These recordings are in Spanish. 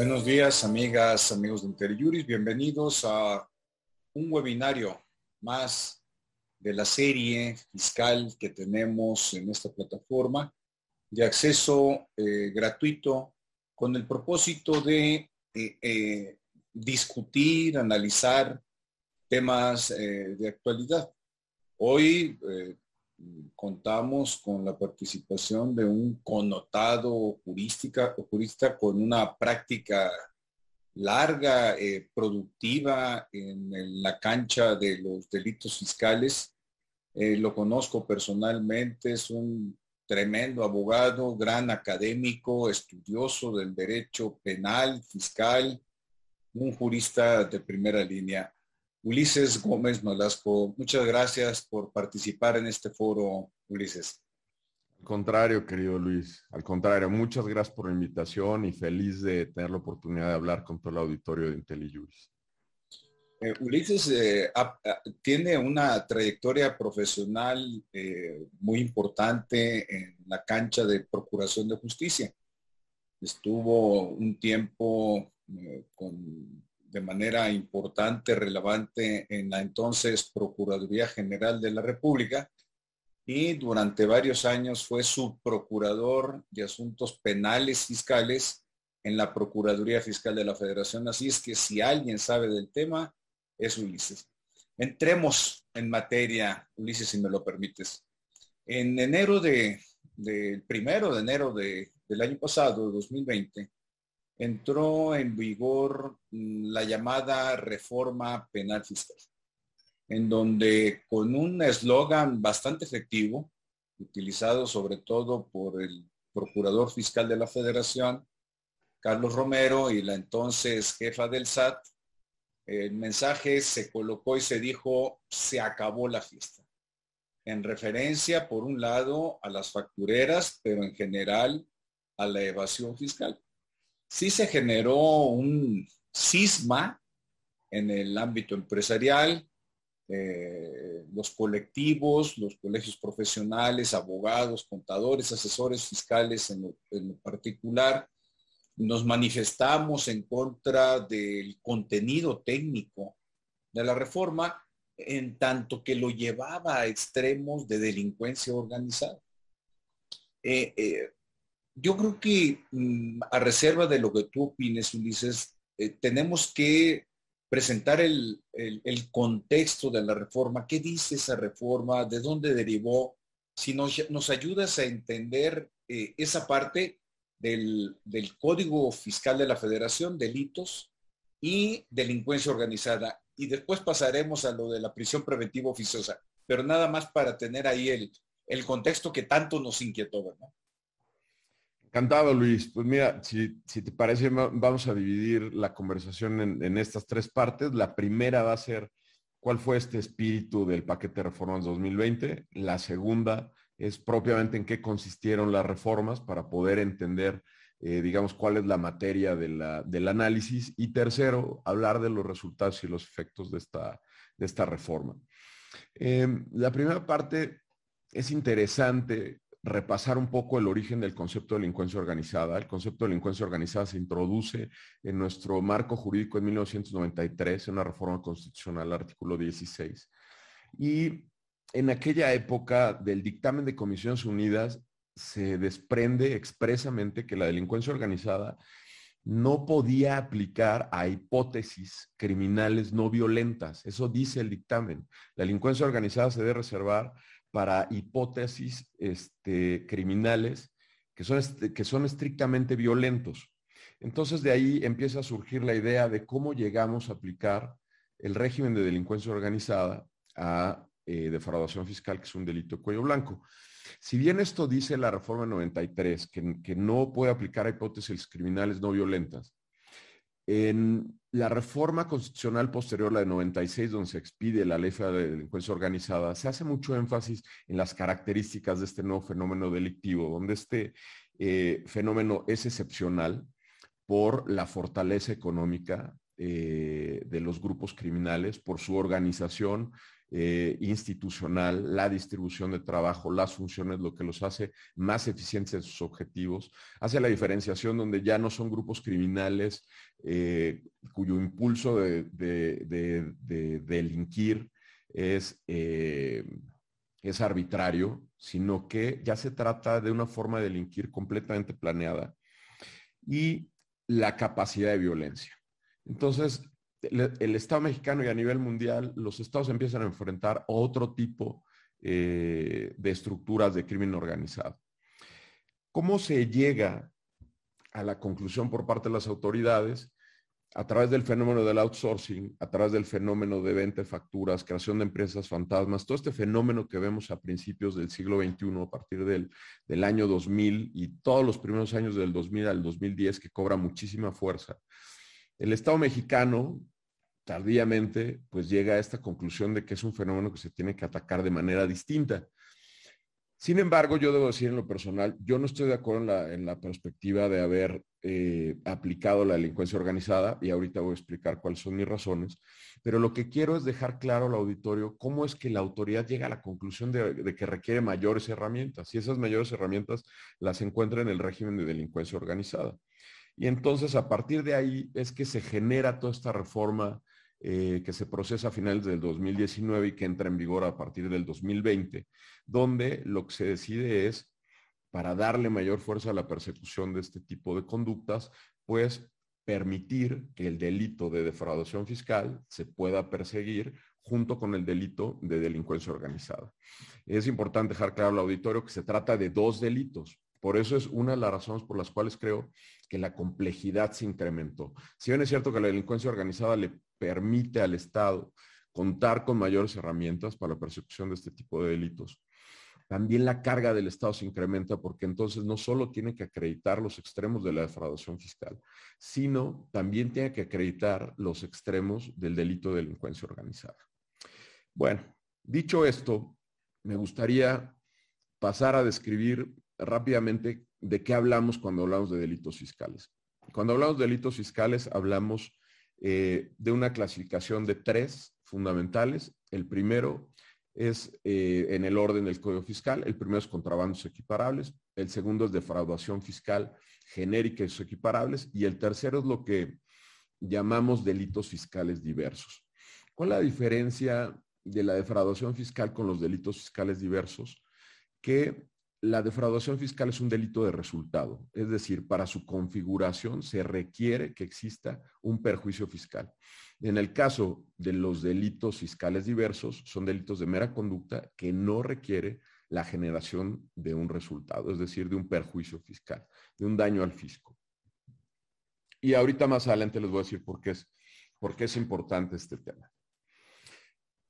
Buenos días, amigas, amigos de Interjuris. Bienvenidos a un webinario más de la serie fiscal que tenemos en esta plataforma de acceso eh, gratuito con el propósito de eh, eh, discutir, analizar temas de actualidad. Hoy contamos con la participación de un connotado jurística, jurista con una práctica larga, eh, productiva en, la cancha de los delitos fiscales. Eh, lo conozco personalmente, es un tremendo abogado, gran académico, estudioso del derecho penal, fiscal, un jurista de primera línea. Ulises Gómez Nolasco, muchas gracias por participar en este foro, Ulises. Al contrario, querido Luis, al contrario, muchas gracias por la invitación y feliz de tener la oportunidad de hablar con todo el auditorio de IntelliJuris. Eh, Ulises eh, tiene una trayectoria profesional eh, muy importante en la cancha de Procuración de Justicia. Estuvo un tiempo con de manera importante, relevante en la entonces Procuraduría General de la República y durante varios años fue subprocurador de asuntos penales fiscales en la Procuraduría Fiscal de la Federación. Así es que si alguien sabe del tema, es Ulises. Entremos en materia, Ulises, si me lo permites. En enero de, del primero de enero de, del año pasado, 2020, entró en vigor mm, la llamada reforma penal fiscal, en donde con un eslogan bastante efectivo, utilizado sobre todo por el procurador fiscal de la federación, Carlos Romero, y la entonces jefa del SAT, el mensaje se colocó y se dijo, se acabó la fiesta. En referencia, por un lado, a las factureras, pero en general a la evasión fiscal sí se generó un cisma en el ámbito empresarial, eh, los colectivos, los colegios profesionales, abogados, contadores, asesores fiscales en lo, particular, nos manifestamos en contra del contenido técnico de la reforma en tanto que lo llevaba a extremos de delincuencia organizada. Eh, eh, yo creo que mm, a reserva de lo que tú opines, Ulises, eh, tenemos que presentar el, contexto de la reforma. ¿Qué dice esa reforma? ¿De dónde derivó? Si nos, ayudas a entender eh, esa parte del, del, Código Fiscal de la Federación, delitos y delincuencia organizada. Y después pasaremos a lo de la prisión preventiva oficiosa. Pero nada más para tener ahí el, el contexto que tanto nos inquietó, ¿verdad? Encantado, Luis. Pues mira, si, te parece, vamos a dividir la conversación en, estas tres partes. La primera va a ser cuál fue este espíritu del paquete de reformas 2020. La segunda es propiamente en qué consistieron las reformas para poder entender, eh, digamos, cuál es la materia del análisis. Y tercero, hablar de los resultados y los efectos de esta, de esta reforma. Em, la primera parte es interesante repasar un poco el origen del concepto de delincuencia organizada. El concepto de delincuencia organizada se introduce en nuestro marco jurídico en 1993, en una reforma constitucional, artículo 16. Y en aquella época del dictamen de Comisiones Unidas se desprende expresamente que la delincuencia organizada no podía aplicar a hipótesis criminales no violentas. Eso dice el dictamen. La delincuencia organizada se debe reservar para hipótesis este, criminales que son, que son estrictamente violentos. Entonces de ahí empieza a surgir la idea de cómo llegamos a aplicar el régimen de delincuencia organizada a eh, defraudación fiscal, que es un delito de cuello blanco. Si bien esto dice la reforma 93, que, que no puede aplicar a hipótesis criminales no violentas, en la reforma constitucional posterior, la de 96, donde se expide la ley de delincuencia organizada, se hace mucho énfasis en las características de este nuevo fenómeno delictivo, donde este eh, fenómeno es excepcional por la fortaleza económica, eh, de los grupos criminales por su organización eh, institucional, la distribución de trabajo, las funciones, lo que los hace más eficientes en sus objetivos, hace la diferenciación donde ya no son grupos criminales eh, cuyo impulso de, delinquir es, es arbitrario, sino que ya se trata de una forma de delinquir completamente planeada y la capacidad de violencia. Entonces, el, Estado mexicano y a nivel mundial, los estados empiezan a enfrentar otro tipo eh, de estructuras de crimen organizado. ¿Cómo se llega a la conclusión por parte de las autoridades? A través del fenómeno del outsourcing, a través del fenómeno de venta de facturas, creación de empresas fantasmas, todo este fenómeno que vemos a principios del siglo XXI, a partir del, del año 2000 y todos los primeros años del 2000 al 2010, que cobra muchísima fuerza. El Estado mexicano, tardíamente, pues llega a esta conclusión de que es un fenómeno que se tiene que atacar de manera distinta. Sin embargo, yo debo decir en lo personal, yo no estoy de acuerdo en la, perspectiva de haber eh, aplicado la delincuencia organizada, y ahorita voy a explicar cuáles son mis razones, pero lo que quiero es dejar claro al auditorio cómo es que la autoridad llega a la conclusión de, de que requiere mayores herramientas, y esas mayores herramientas las encuentra en el régimen de delincuencia organizada. Y entonces a partir de ahí es que se genera toda esta reforma eh, que se procesa a finales del 2019 y que entra en vigor a partir del 2020, donde lo que se decide es, para darle mayor fuerza a la persecución de este tipo de conductas, pues permitir que el delito de defraudación fiscal se pueda perseguir junto con el delito de delincuencia organizada. Es importante dejar claro al auditorio que se trata de dos delitos. Por eso es una de las razones por las cuales creo que la complejidad se incrementó. Si bien es cierto que la delincuencia organizada le permite al Estado contar con mayores herramientas para la persecución de este tipo de delitos. También la carga del Estado se incrementa porque entonces no solo tiene que acreditar los extremos de la defraudación fiscal, sino también tiene que acreditar los extremos del delito de delincuencia organizada. Bueno, dicho esto, me gustaría pasar a describir rápidamente de qué hablamos cuando hablamos de delitos fiscales. Cuando hablamos de delitos fiscales, hablamos eh, de una clasificación de tres fundamentales. El primero es eh, en el orden del Código Fiscal. El primero es contrabandos equiparables. El segundo es defraudación fiscal genérica y equiparables. Y el tercero es lo que llamamos delitos fiscales diversos. ¿Cuál es la diferencia de la defraudación fiscal con los delitos fiscales diversos? Que la defraudación fiscal es un delito de resultado, es decir, para su configuración se requiere que exista un perjuicio fiscal. En el caso de los delitos fiscales diversos, son delitos de mera conducta que no requiere la generación de un resultado, es decir, de un perjuicio fiscal, de un daño al fisco. Y ahorita más adelante les voy a decir por qué es, por qué es importante este tema.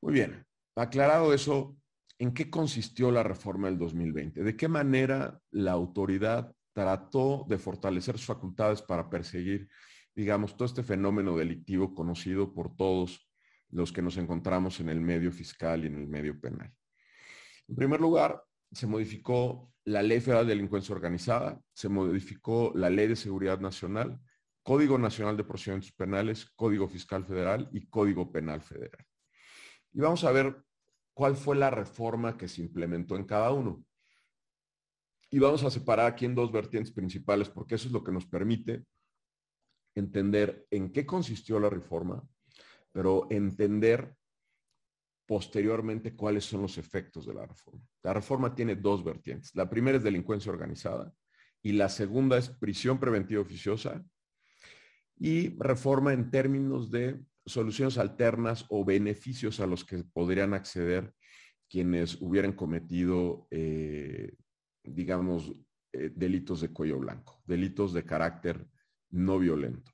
Muy bien, aclarado eso, ¿en qué consistió la reforma del 2020? ¿De qué manera la autoridad trató de fortalecer sus facultades para perseguir, digamos, todo este fenómeno delictivo conocido por todos los que nos encontramos en el medio fiscal y en el medio penal? En primer lugar, se modificó la Ley Federal de Delincuencia Organizada, se modificó la Ley de Seguridad Nacional, Código Nacional de Procedimientos Penales, Código Fiscal Federal y Código Penal Federal. Y vamos a ver cuál fue la reforma que se implementó en cada uno. Y vamos a separar aquí en dos vertientes principales, porque eso es lo que nos permite entender en qué consistió la reforma, pero entender posteriormente cuáles son los efectos de la reforma. La reforma tiene dos vertientes. La primera es delincuencia organizada y la segunda es prisión preventiva oficiosa y reforma en términos de soluciones alternas o beneficios a los que podrían acceder quienes hubieran cometido, eh, digamos, eh, delitos de cuello blanco, delitos de carácter no violento.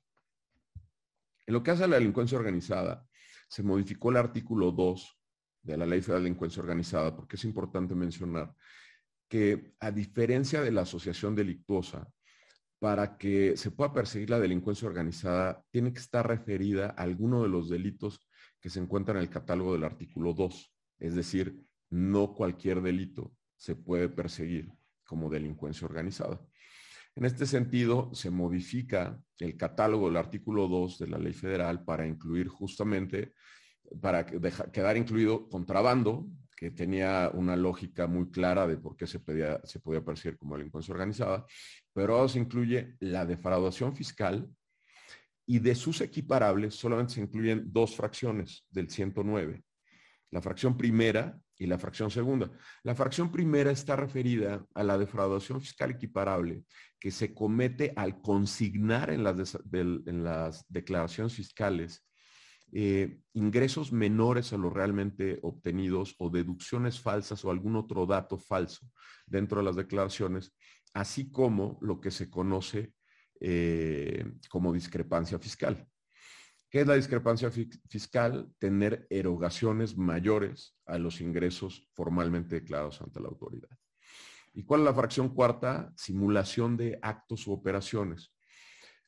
En lo que hace a la delincuencia organizada, se modificó el artículo 2 de la Ley Federal de Delincuencia Organizada, porque es importante mencionar que a diferencia de la asociación delictuosa, para que se pueda perseguir la delincuencia organizada, tiene que estar referida a alguno de los delitos que se encuentran en el catálogo del artículo 2. Es decir, no cualquier delito se puede perseguir como delincuencia organizada. En este sentido, se modifica el catálogo del artículo 2 de la ley federal para incluir justamente, para quedar incluido contrabando, que tenía una lógica muy clara de por qué se, se podía percibir como delincuencia organizada, pero ahora se incluye la defraudación fiscal y de sus equiparables solamente se incluyen dos fracciones del 109, la fracción primera y la fracción segunda. La fracción primera está referida a la defraudación fiscal equiparable que se comete al consignar en las, en las declaraciones fiscales eh, ingresos menores a los realmente obtenidos o deducciones falsas o algún otro dato falso dentro de las declaraciones, así como lo que se conoce eh, como discrepancia fiscal. ¿Qué es la discrepancia fiscal? Tener erogaciones mayores a los ingresos formalmente declarados ante la autoridad. ¿Y cuál es la fracción cuarta? Simulación de actos u operaciones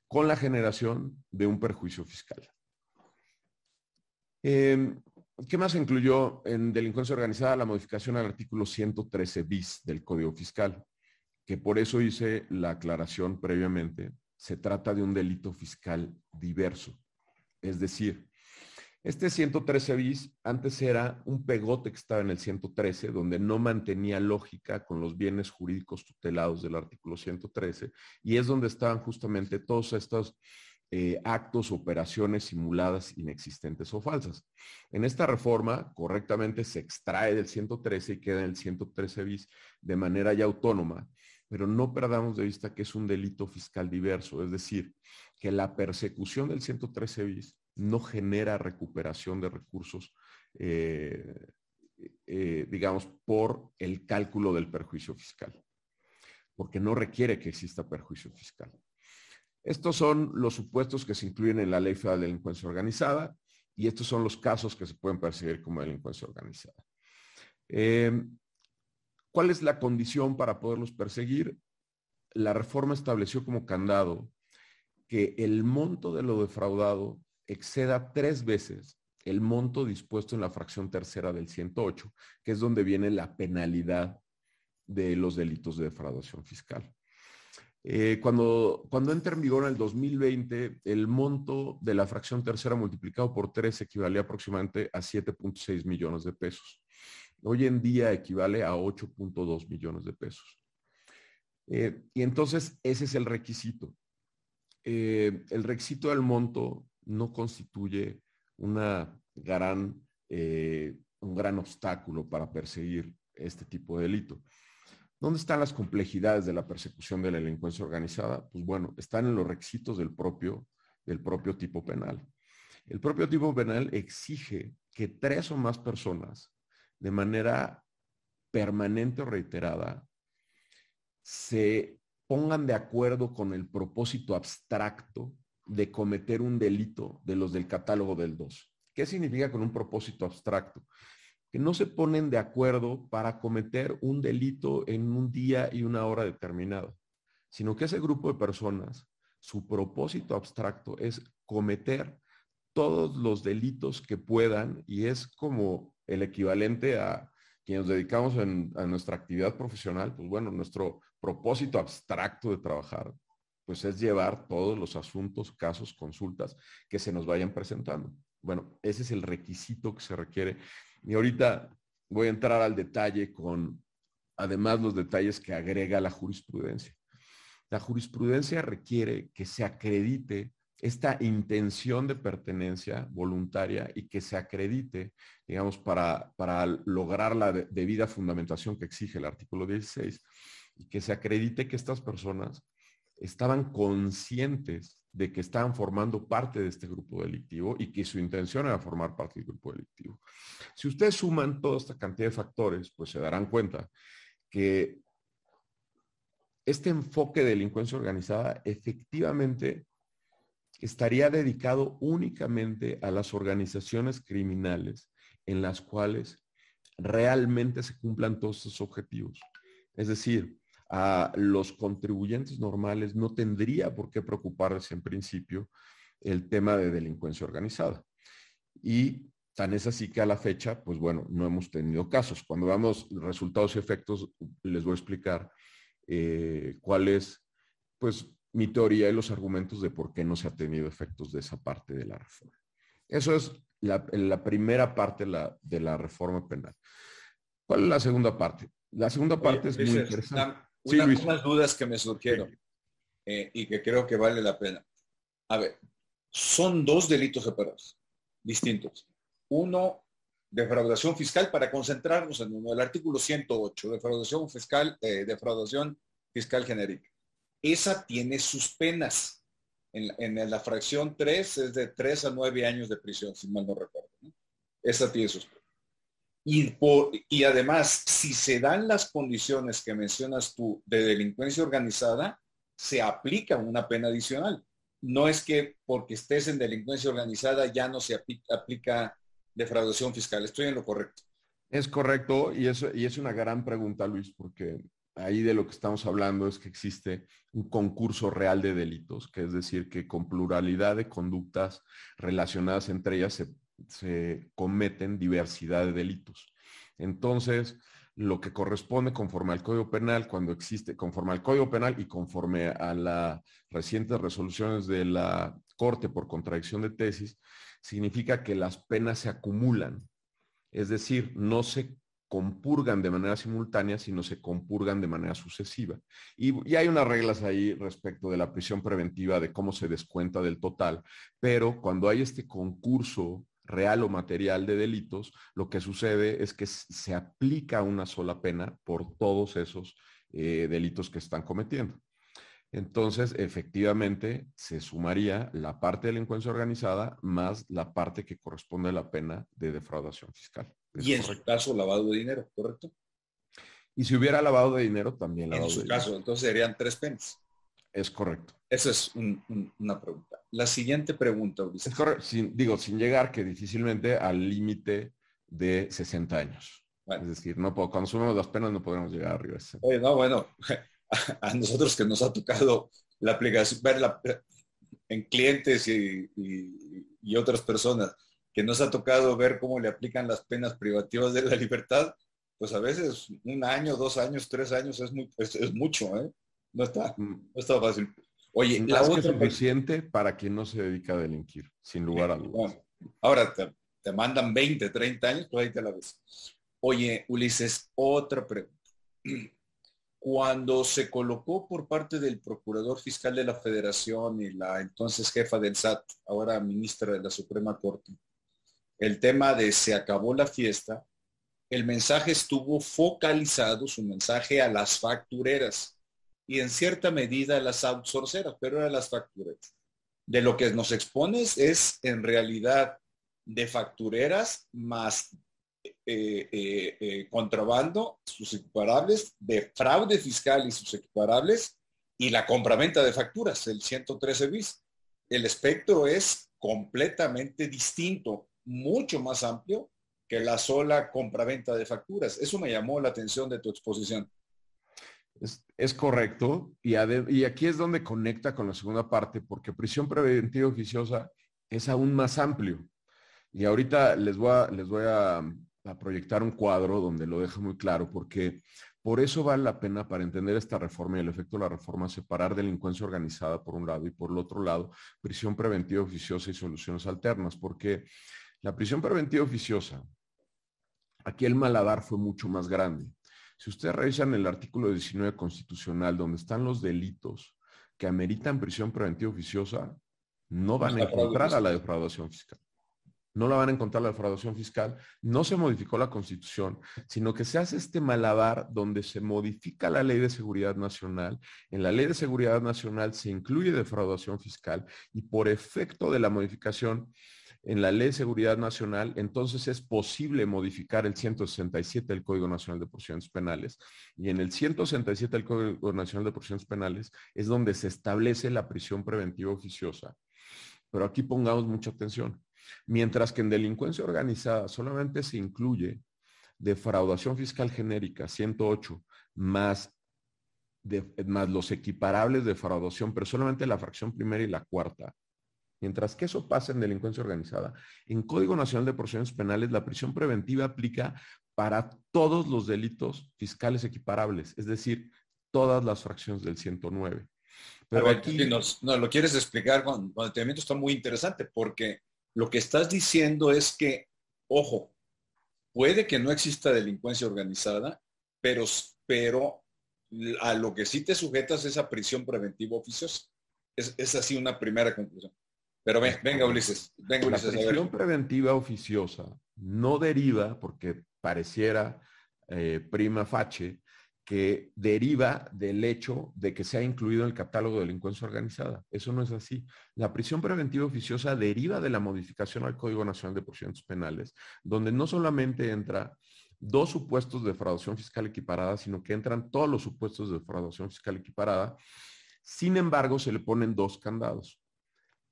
con la generación de un perjuicio fiscal. Em, ¿Qué más incluyó en delincuencia organizada? La modificación al artículo 113 bis del Código Fiscal, que por eso hice la aclaración previamente. Se trata de un delito fiscal diverso. Es decir, este 113 bis antes era un pegote que estaba en el 113, donde no mantenía lógica con los bienes jurídicos tutelados del artículo 113, y es donde estaban justamente todos estos eh, actos, operaciones simuladas, inexistentes o falsas. En esta reforma, correctamente se extrae del 113 y queda en el 113 bis de manera ya autónoma, pero no perdamos de vista que es un delito fiscal diverso, es decir, que la persecución del 113 bis no genera recuperación de recursos, eh, eh, digamos, por el cálculo del perjuicio fiscal, porque no requiere que exista perjuicio fiscal. Estos son los supuestos que se incluyen en la Ley Federal de Delincuencia Organizada y estos son los casos que se pueden perseguir como delincuencia organizada. Em, ¿Cuál es la condición para poderlos perseguir? La reforma estableció como candado que el monto de lo defraudado exceda tres veces el monto dispuesto en la fracción tercera del 108, que es donde viene la penalidad de los delitos de defraudación fiscal. Eh, cuando, cuando entra en vigor en el 2020, el monto de la fracción tercera multiplicado por 3 equivalía aproximadamente a 7.6 millones de pesos. Hoy en día equivale a 8.2 millones de pesos. Eh, y entonces ese es el requisito. Eh, el requisito del monto no constituye una gran, un gran obstáculo para perseguir este tipo de delito. ¿Dónde están las complejidades de la persecución de la delincuencia organizada? Pues bueno, están en los requisitos del propio, del propio tipo penal. El propio tipo penal exige que tres o más personas, de manera permanente o reiterada, se pongan de acuerdo con el propósito abstracto de cometer un delito de los del catálogo del 2. ¿Qué significa con un propósito abstracto? Que no se ponen de acuerdo para cometer un delito en un día y una hora determinada, sino que ese grupo de personas, su propósito abstracto es cometer todos los delitos que puedan y es como el equivalente a quienes nos dedicamos a nuestra actividad profesional, pues bueno, nuestro propósito abstracto de trabajar, pues es llevar todos los asuntos, casos, consultas que se nos vayan presentando. Bueno, ese es el requisito que se requiere y ahorita voy a entrar al detalle con, además, los detalles que agrega la jurisprudencia. La jurisprudencia requiere que se acredite esta intención de pertenencia voluntaria y que se acredite, digamos, para, para lograr la debida fundamentación que exige el artículo 16, y que se acredite que estas personas estaban conscientes de que estaban formando parte de este grupo delictivo y que su intención era formar parte del grupo delictivo. Si ustedes suman toda esta cantidad de factores, pues se darán cuenta que este enfoque de delincuencia organizada efectivamente estaría dedicado únicamente a las organizaciones criminales en las cuales realmente se cumplan todos estos objetivos. Es decir, a los contribuyentes normales no tendría por qué preocuparse en principio el tema de delincuencia organizada. Y tan es así que a la fecha, pues bueno, no hemos tenido casos. Cuando veamos resultados y efectos, les voy a explicar eh, cuál es pues mi teoría y los argumentos de por qué no se ha tenido efectos de esa parte de la reforma. Eso es la, primera parte de la, reforma penal. ¿Cuál es la segunda parte? La segunda parte es muy interesante. Unas dudas que me surgieron eh, y que creo que vale la pena. A ver, son dos delitos separados, distintos. Uno, defraudación fiscal para concentrarnos en uno, el artículo 108, defraudación fiscal, eh, defraudación fiscal genérica. Esa tiene sus penas. En, la fracción 3 es de 3 a 9 años de prisión, si mal no recuerdo. Esa tiene sus penas. Y, y además, si se dan las condiciones que mencionas tú de delincuencia organizada, se aplica una pena adicional. No es que porque estés en delincuencia organizada ya no se aplica, aplica defraudación fiscal. Estoy en lo correcto. Es correcto y es, y es una gran pregunta, Luis, porque ahí de lo que estamos hablando es que existe un concurso real de delitos, que es decir, que con pluralidad de conductas relacionadas entre ellas se, se cometen diversidad de delitos. Entonces, lo que corresponde conforme al Código Penal, cuando existe, conforme al Código Penal y conforme a las recientes resoluciones de la Corte por contradicción de tesis, significa que las penas se acumulan. Es decir, no se compurgan de manera simultánea, sino se compurgan de manera sucesiva. Y, hay unas reglas ahí respecto de la prisión preventiva, de cómo se descuenta del total, pero cuando hay este concurso real o material de delitos, lo que sucede es que se aplica una sola pena por todos esos eh, delitos que están cometiendo. Entonces, efectivamente, se sumaría la parte de delincuencia organizada más la parte que corresponde a la pena de defraudación fiscal. y en su caso, lavado de dinero, ¿correcto? Y si hubiera lavado de dinero, también lavado En su caso, entonces serían tres penas. Es correcto. Esa es una pregunta. La siguiente pregunta, Ulises. Es digo, sin llegar que difícilmente al límite de 60 años. Es decir, no puedo, cuando sumamos las penas no podemos llegar arriba. Oye, no, bueno, a nosotros que nos ha tocado la aplicación, verla en clientes y, otras personas, que nos ha tocado ver cómo le aplican las penas privativas de la libertad, pues a veces un año, dos años, tres años es, muy, es, mucho, ¿eh? No está, mm. no está fácil. Oye, la otra... es suficiente para quien no se dedica a delinquir, sin lugar a dudas. ahora te, te, mandan 20, 30 años, pues ahí te la ves. Oye, Ulises, otra pregunta cuando se colocó por parte del Procurador Fiscal de la Federación y la entonces jefa del SAT, ahora ministra de la Suprema Corte, el tema de se acabó la fiesta, el mensaje estuvo focalizado, su mensaje a las factureras y en cierta medida las outsourceras, pero a las factureras. De lo que nos expones es en realidad de factureras más eh, eh, eh, contrabando, sus equiparables, de fraude fiscal y sus equiparables, y la compraventa de facturas, el 113 bis. El espectro es completamente distinto, mucho más amplio que la sola compraventa de facturas. Eso me llamó la atención de tu exposición. Es, correcto. Y, aquí es donde conecta con la segunda parte, porque prisión preventiva oficiosa es aún más amplio. Y ahorita les voy a, les voy a a proyectar un cuadro donde lo deja muy claro, porque por eso vale la pena para entender esta reforma y el efecto de la reforma separar delincuencia organizada por un lado y por el otro lado prisión preventiva oficiosa y soluciones alternas, porque la prisión preventiva oficiosa, aquí el maladar fue mucho más grande. Si ustedes revisan el artículo 19 constitucional donde están los delitos que ameritan prisión preventiva oficiosa, no van a encontrar a la defraudación fiscal. No la van a encontrar la defraudación fiscal, no se modificó la constitución, sino que se hace este malabar donde se modifica la ley de seguridad nacional. En la ley de seguridad nacional se incluye defraudación fiscal y por efecto de la modificación en la ley de seguridad nacional, entonces es posible modificar el 167 del Código Nacional de Procedimientos Penales. Y en el 167 del Código Nacional de Procedimientos Penales es donde se establece la prisión preventiva oficiosa. Pero aquí pongamos mucha atención Mientras que en delincuencia organizada solamente se incluye defraudación fiscal genérica 108 más, más los equiparables de defraudación, pero solamente la fracción primera y la cuarta. Mientras que eso pasa en delincuencia organizada, en Código Nacional de Procedimientos Penales la prisión preventiva aplica para todos los delitos fiscales equiparables, es decir, todas las fracciones del 109. Pero aquí nos, lo quieres explicar con, con detenimiento, está muy interesante porque lo que estás diciendo es que, ojo, puede que no exista delincuencia organizada, pero, pero a lo que sí te sujetas es a prisión preventiva oficiosa. Es, así una primera conclusión. Pero venga, Ulises. Venga, Ulises la prisión preventiva oficiosa no deriva, porque pareciera eh, prima facie, que deriva del hecho de que se ha incluido en el catálogo de delincuencia organizada. Eso no es así. La prisión preventiva oficiosa deriva de la modificación al Código Nacional de Procedimientos Penales, donde no solamente entra dos supuestos de defraudación fiscal equiparada, sino que entran todos los supuestos de defraudación fiscal equiparada. Sin embargo, se le ponen dos candados.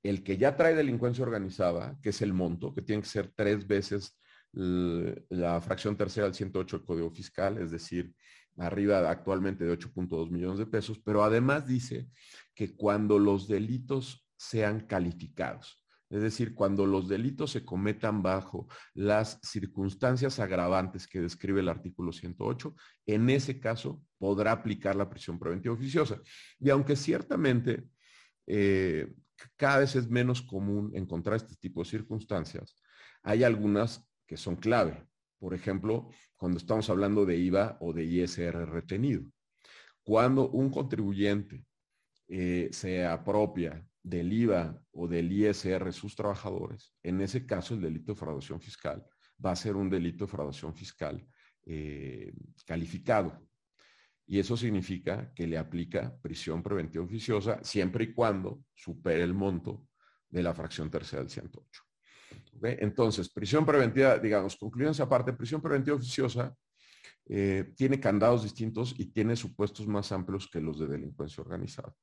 El que ya trae delincuencia organizada, que es el monto, que tiene que ser tres veces la fracción tercera del 108 del Código Fiscal, es decir, arriba actualmente de 8.2 millones de pesos, pero además dice que cuando los delitos sean calificados, es decir, cuando los delitos se cometan bajo las circunstancias agravantes que describe el artículo 108, en ese caso podrá aplicar la prisión preventiva oficiosa. Y aunque ciertamente eh, cada vez es menos común encontrar este tipo de circunstancias, hay algunas que son clave. Por ejemplo, cuando estamos hablando de IVA o de ISR retenido. Cuando un contribuyente eh, se apropia del IVA o del ISR sus trabajadores, en ese caso el delito de fraudación fiscal va a ser un delito de fraudación fiscal eh, calificado. Y eso significa que le aplica prisión preventiva oficiosa siempre y cuando supere el monto de la fracción tercera del 108. Entonces, prisión preventiva, digamos, concluyendo esa parte, prisión preventiva oficiosa eh, tiene candados distintos y tiene supuestos más amplios que los de delincuencia organizada.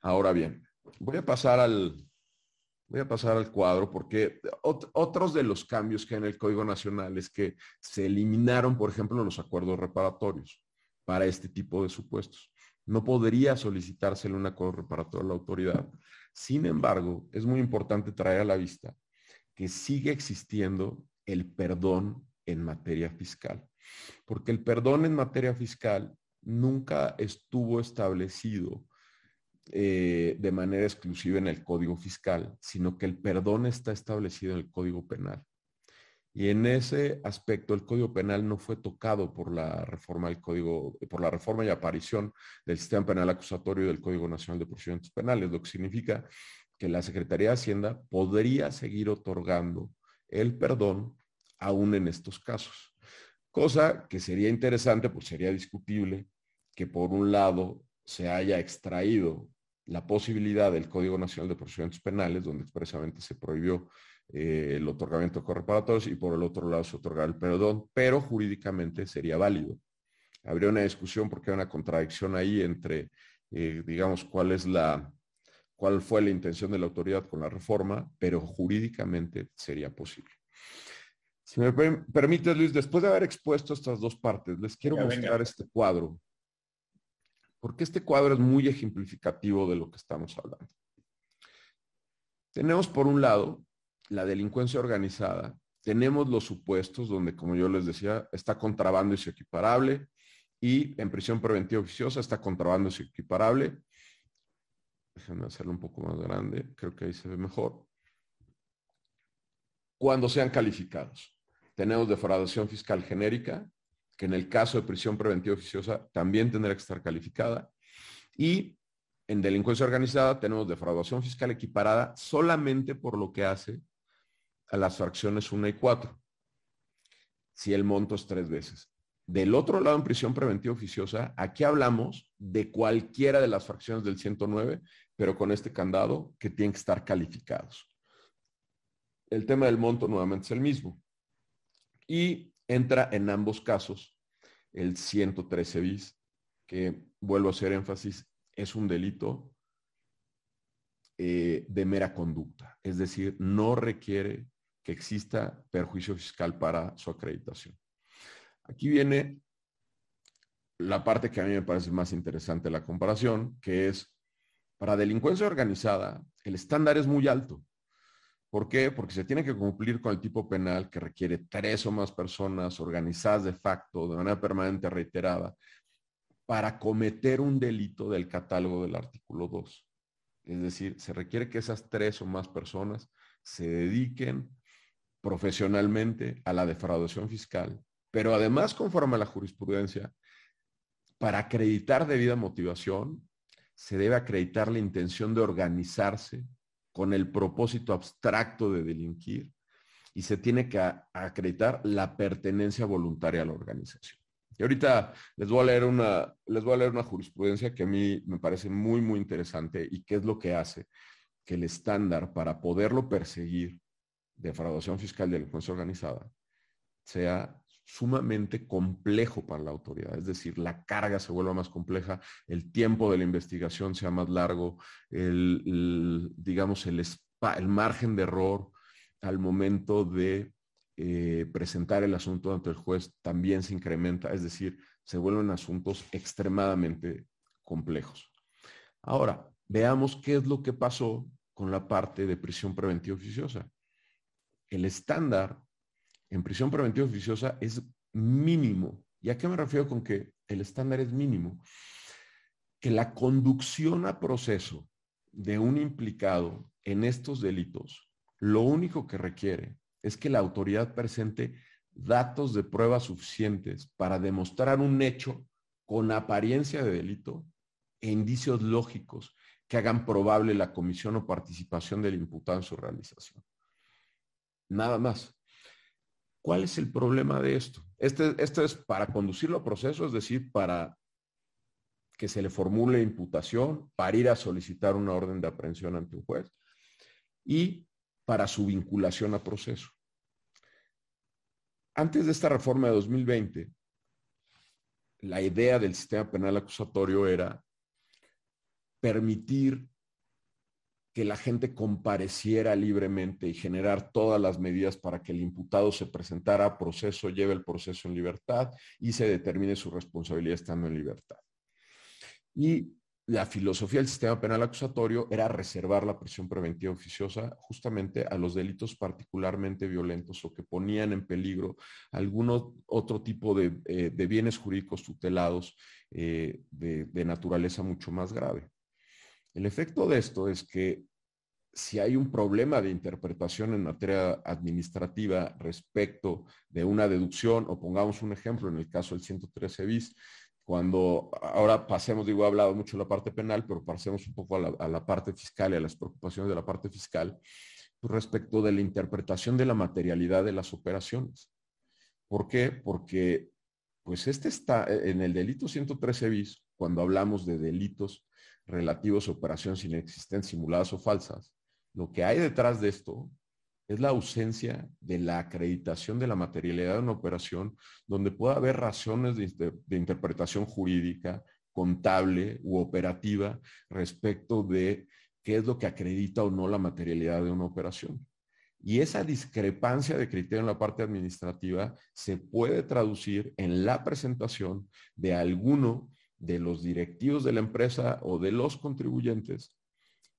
Ahora bien, voy a pasar al, voy a pasar al cuadro porque otros de los cambios que hay en el Código Nacional es que se eliminaron, por ejemplo, los acuerdos reparatorios para este tipo de supuestos. No podría solicitársele un acuerdo reparatorio a la autoridad. Sin embargo, es muy importante traer a la vista que sigue existiendo el perdón en materia fiscal. Porque el perdón en materia fiscal nunca estuvo establecido eh, de manera exclusiva en el Código Fiscal, sino que el perdón está establecido en el Código Penal. Y en ese aspecto el Código Penal no fue tocado por la reforma del Código, por la reforma y aparición del sistema penal acusatorio del Código Nacional de Procedimientos Penales, lo que significa que la Secretaría de Hacienda podría seguir otorgando el perdón aún en estos casos. Cosa que sería interesante, pues sería discutible que por un lado se haya extraído la posibilidad del Código Nacional de Procedimientos Penales, donde expresamente se prohibió eh, el otorgamiento de correparatorios y por el otro lado se otorga el perdón, pero jurídicamente sería válido. Habría una discusión porque hay una contradicción ahí entre, eh, digamos, cuál es la, cuál fue la intención de la autoridad con la reforma, pero jurídicamente sería posible. Si me permite, Luis, después de haber expuesto estas dos partes, les quiero mostrar este cuadro, porque este cuadro es muy ejemplificativo de lo que estamos hablando. Tenemos por un lado la delincuencia organizada, tenemos los supuestos donde, como yo les decía, está contrabando y equiparable, y en prisión preventiva oficiosa está contrabando y equiparable, Déjenme hacerlo un poco más grande, creo que ahí se ve mejor. Cuando sean calificados. Tenemos defraudación fiscal genérica, que en el caso de prisión preventiva oficiosa también tendrá que estar calificada. Y en delincuencia organizada tenemos defraudación fiscal equiparada solamente por lo que hace a las fracciones 1 y 4, si el monto es tres veces. Del otro lado, en prisión preventiva oficiosa, aquí hablamos de cualquiera de las fracciones del 109 pero con este candado que tienen que estar calificados. El tema del monto nuevamente es el mismo. Y entra en ambos casos el 113 bis, que vuelvo a hacer énfasis, es un delito eh, de mera conducta, es decir, no requiere que exista perjuicio fiscal para su acreditación. Aquí viene la parte que a mí me parece más interesante la comparación, que es para delincuencia organizada, el estándar es muy alto. ¿Por qué? Porque se tiene que cumplir con el tipo penal que requiere tres o más personas organizadas de facto, de manera permanente reiterada, para cometer un delito del catálogo del artículo 2. Es decir, se requiere que esas tres o más personas se dediquen profesionalmente a la defraudación fiscal, pero además, conforme a la jurisprudencia, para acreditar debida motivación, se debe acreditar la intención de organizarse con el propósito abstracto de delinquir y se tiene que acreditar la pertenencia voluntaria a la organización. Y ahorita les voy a leer una, les voy a leer una jurisprudencia que a mí me parece muy, muy interesante y qué es lo que hace que el estándar para poderlo perseguir, defraudación fiscal de delincuencia organizada, sea sumamente complejo para la autoridad. Es decir, la carga se vuelva más compleja, el tiempo de la investigación sea más largo, el, digamos, el, el margen de error al momento de eh, presentar el asunto ante el juez también se incrementa, es decir, se vuelven asuntos extremadamente complejos. Ahora, veamos qué es lo que pasó con la parte de prisión preventiva oficiosa. El estándar en prisión preventiva oficiosa es mínimo. ¿Y a qué me refiero con que el estándar es mínimo? Que la conducción a proceso de un implicado en estos delitos, lo único que requiere es que la autoridad presente datos de pruebas suficientes para demostrar un hecho con apariencia de delito e indicios lógicos que hagan probable la comisión o participación del imputado en su realización. Nada más. ¿Cuál es el problema de esto? Este, es para conducirlo a proceso, es decir, para que se le formule imputación, para ir a solicitar una orden de aprehensión ante un juez y para su vinculación a proceso. Antes de esta reforma de 2020, la idea del sistema penal acusatorio era permitir que la gente compareciera libremente y generar todas las medidas para que el imputado se presentara a proceso, lleve el proceso en libertad y se determine su responsabilidad estando en libertad. Y la filosofía del sistema penal acusatorio era reservar la prisión preventiva oficiosa justamente a los delitos particularmente violentos o que ponían en peligro algún otro tipo de, eh, bienes jurídicos tutelados eh, de, naturaleza mucho más grave. El efecto de esto es que si hay un problema de interpretación en materia administrativa respecto de una deducción, o pongamos un ejemplo en el caso del 113 bis, cuando ahora pasemos, digo, he hablado mucho de la parte penal, pero pasemos un poco a la, parte fiscal y a las preocupaciones de la parte fiscal pues, respecto de la interpretación de la materialidad de las operaciones. ¿Por qué? Porque pues este está en el delito 113 bis, cuando hablamos de delitos relativos a operaciones inexistentes, simuladas o falsas, lo que hay detrás de esto es la ausencia de la acreditación de la materialidad de una operación donde pueda haber razones de, interpretación jurídica, contable u operativa respecto de qué es lo que acredita o no la materialidad de una operación. Y esa discrepancia de criterio en la parte administrativa se puede traducir en la presentación de alguno de los directivos de la empresa o de los contribuyentes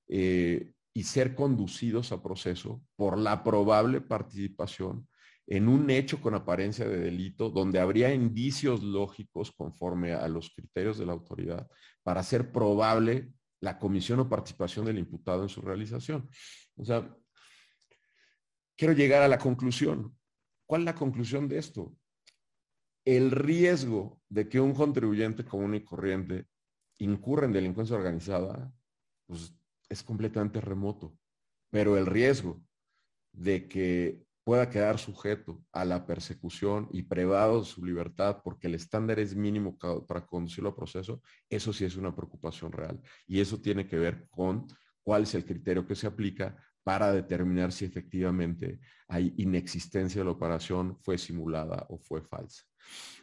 eh, y ser conducidos a proceso por la probable participación en un hecho con apariencia de delito donde habría indicios lógicos conforme a los criterios de la autoridad para hacer probable la comisión o participación del imputado en su realización. O sea, quiero llegar a la conclusión. ¿Cuál es la conclusión de esto? El riesgo de que un contribuyente común y corriente incurra en delincuencia organizada, pues es completamente remoto, pero el riesgo de que pueda quedar sujeto a la persecución y privado de su libertad porque el estándar es mínimo para conducirlo a proceso, eso sí es una preocupación real. Y eso tiene que ver con cuál es el criterio que se aplica para determinar si efectivamente hay inexistencia de la operación, fue simulada o fue falsa.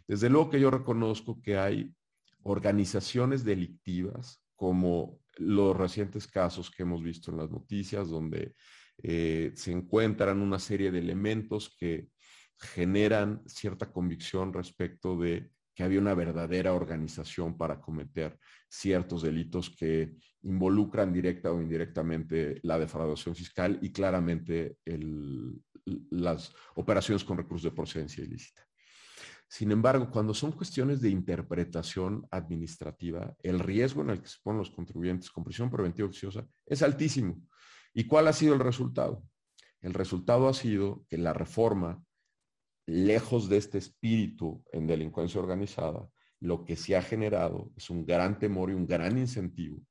Desde luego que yo reconozco que hay organizaciones delictivas como los recientes casos que hemos visto en las noticias, donde eh, se encuentran una serie de elementos que generan cierta convicción respecto de que había una verdadera organización para cometer ciertos delitos que involucran directa o indirectamente la defraudación fiscal y claramente las operaciones con recursos de procedencia ilícita. Sin embargo, cuando son cuestiones de interpretación administrativa, el riesgo en el que se ponen los contribuyentes con prisión preventiva oficiosa es altísimo. ¿Y cuál ha sido el resultado? El resultado ha sido que la reforma, lejos de este espíritu en delincuencia organizada, lo que se ha generado es un gran temor y un gran incentivo,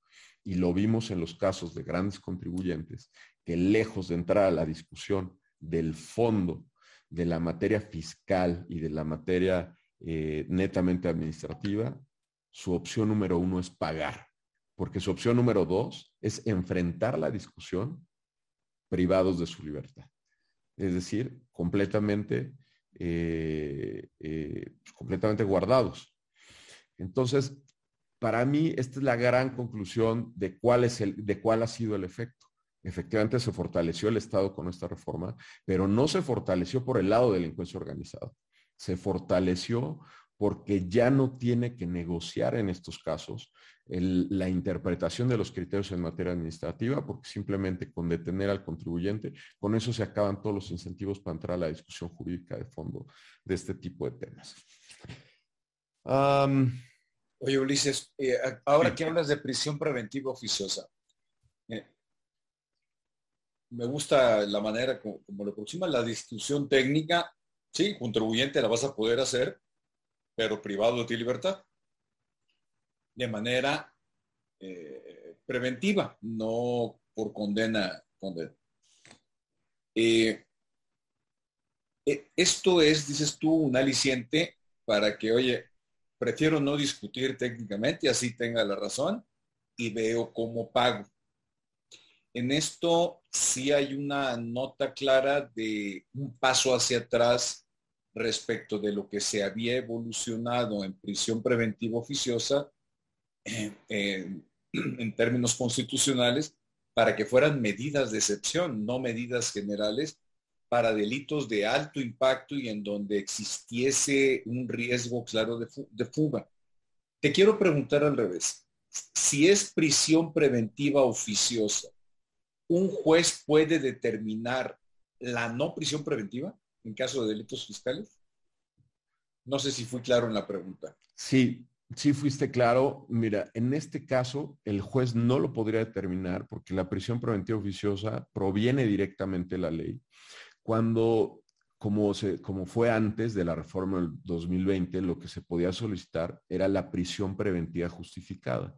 y lo vimos en los casos de grandes contribuyentes, que lejos de entrar a la discusión del fondo de la materia fiscal y de la materia eh, netamente administrativa, su opción número uno es pagar, porque su opción número dos es enfrentar la discusión privados de su libertad. Es decir, completamente, eh, eh, completamente guardados. Entonces, para mí, esta es la gran conclusión de cuál, es el, de cuál ha sido el efecto. Efectivamente, se fortaleció el Estado con esta reforma, pero no se fortaleció por el lado de delincuencia organizada. Se fortaleció porque ya no tiene que negociar en estos casos la interpretación de los criterios en materia administrativa, porque simplemente con detener al contribuyente, con eso se acaban todos los incentivos para entrar a la discusión jurídica de fondo de este tipo de temas. Oye, Ulises, eh, ahora que hablas de prisión preventiva oficiosa, me gusta la manera como, lo aproxima la discusión técnica. Sí, contribuyente la vas a poder hacer, pero privado de tu libertad. De manera eh, preventiva, no por condena. Eh, eh, esto es, dices tú, un aliciente para que, oye, prefiero no discutir técnicamente, así tenga la razón, y veo cómo pago. En esto sí hay una nota clara de un paso hacia atrás respecto de lo que se había evolucionado en prisión preventiva oficiosa en términos constitucionales para que fueran medidas de excepción, no medidas generales para delitos de alto impacto y en donde existiese un riesgo claro de, de fuga. Te quiero preguntar al revés. Si es prisión preventiva oficiosa, ¿un juez puede determinar la no prisión preventiva? en caso de delitos fiscales? No sé si fui claro en la pregunta. Sí, sí fuiste claro. Mira, en este caso el juez no lo podría determinar porque la prisión preventiva oficiosa proviene directamente de la ley. Cuando, como, se, como fue antes de la reforma del 2020, lo que se podía solicitar era la prisión preventiva justificada.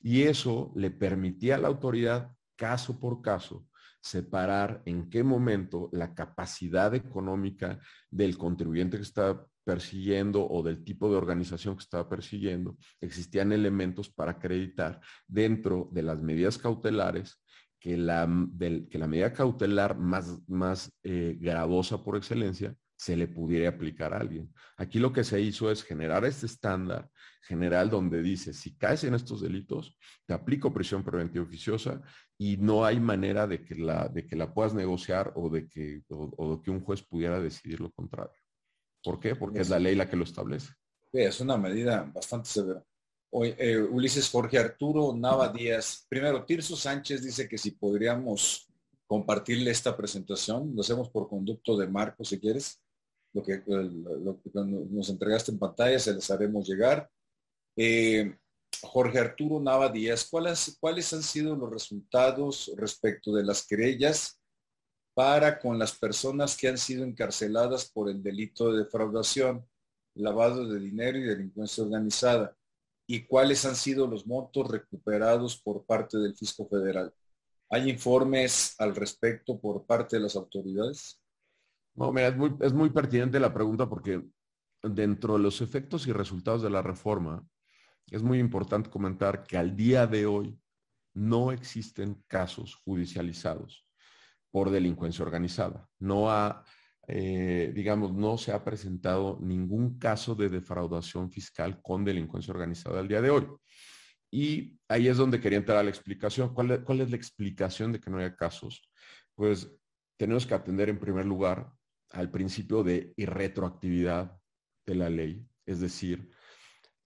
Y eso le permitía a la autoridad, caso por caso, separar en qué momento la capacidad económica del contribuyente que está persiguiendo o del tipo de organización que estaba persiguiendo, existían elementos para acreditar dentro de las medidas cautelares que la, que la medida cautelar más, más eh, gravosa por excelencia se le pudiera aplicar a alguien. Aquí lo que se hizo es generar este estándar general donde dice, si caes en estos delitos, te aplico prisión preventiva oficiosa y no hay manera de que la, de que la puedas negociar o de, que, o, que un juez pudiera decidir lo contrario. ¿Por qué? Porque es la ley la que lo establece. Sí, es una medida bastante severa. Hoy, eh, Ulises Jorge Arturo Nava Díaz. Primero, Tirso Sánchez dice que si podríamos compartirle esta presentación, lo hacemos por conducto de Marco, si quieres. Lo que, lo que nos entregaste en pantalla, se les haremos llegar. Eh, Jorge Arturo Nava Díaz, ¿cuáles, ¿cuáles han sido los resultados respecto de las querellas para con las personas que han sido encarceladas por el delito de defraudación, lavado de dinero y delincuencia organizada? ¿Y cuáles han sido los montos recuperados por parte del fisco federal? ¿Hay informes al respecto por parte de las autoridades? No, mira, es muy, es muy pertinente la pregunta porque dentro de los efectos y resultados de la reforma, es muy importante comentar que al día de hoy no existen casos judicializados por delincuencia organizada. No ha, eh, digamos, no se ha presentado ningún caso de defraudación fiscal con delincuencia organizada al día de hoy. Y ahí es donde quería entrar a la explicación. ¿Cuál, ¿Cuál es la explicación de que no haya casos? Pues tenemos que atender en primer lugar al principio de irretroactividad de la ley, es decir,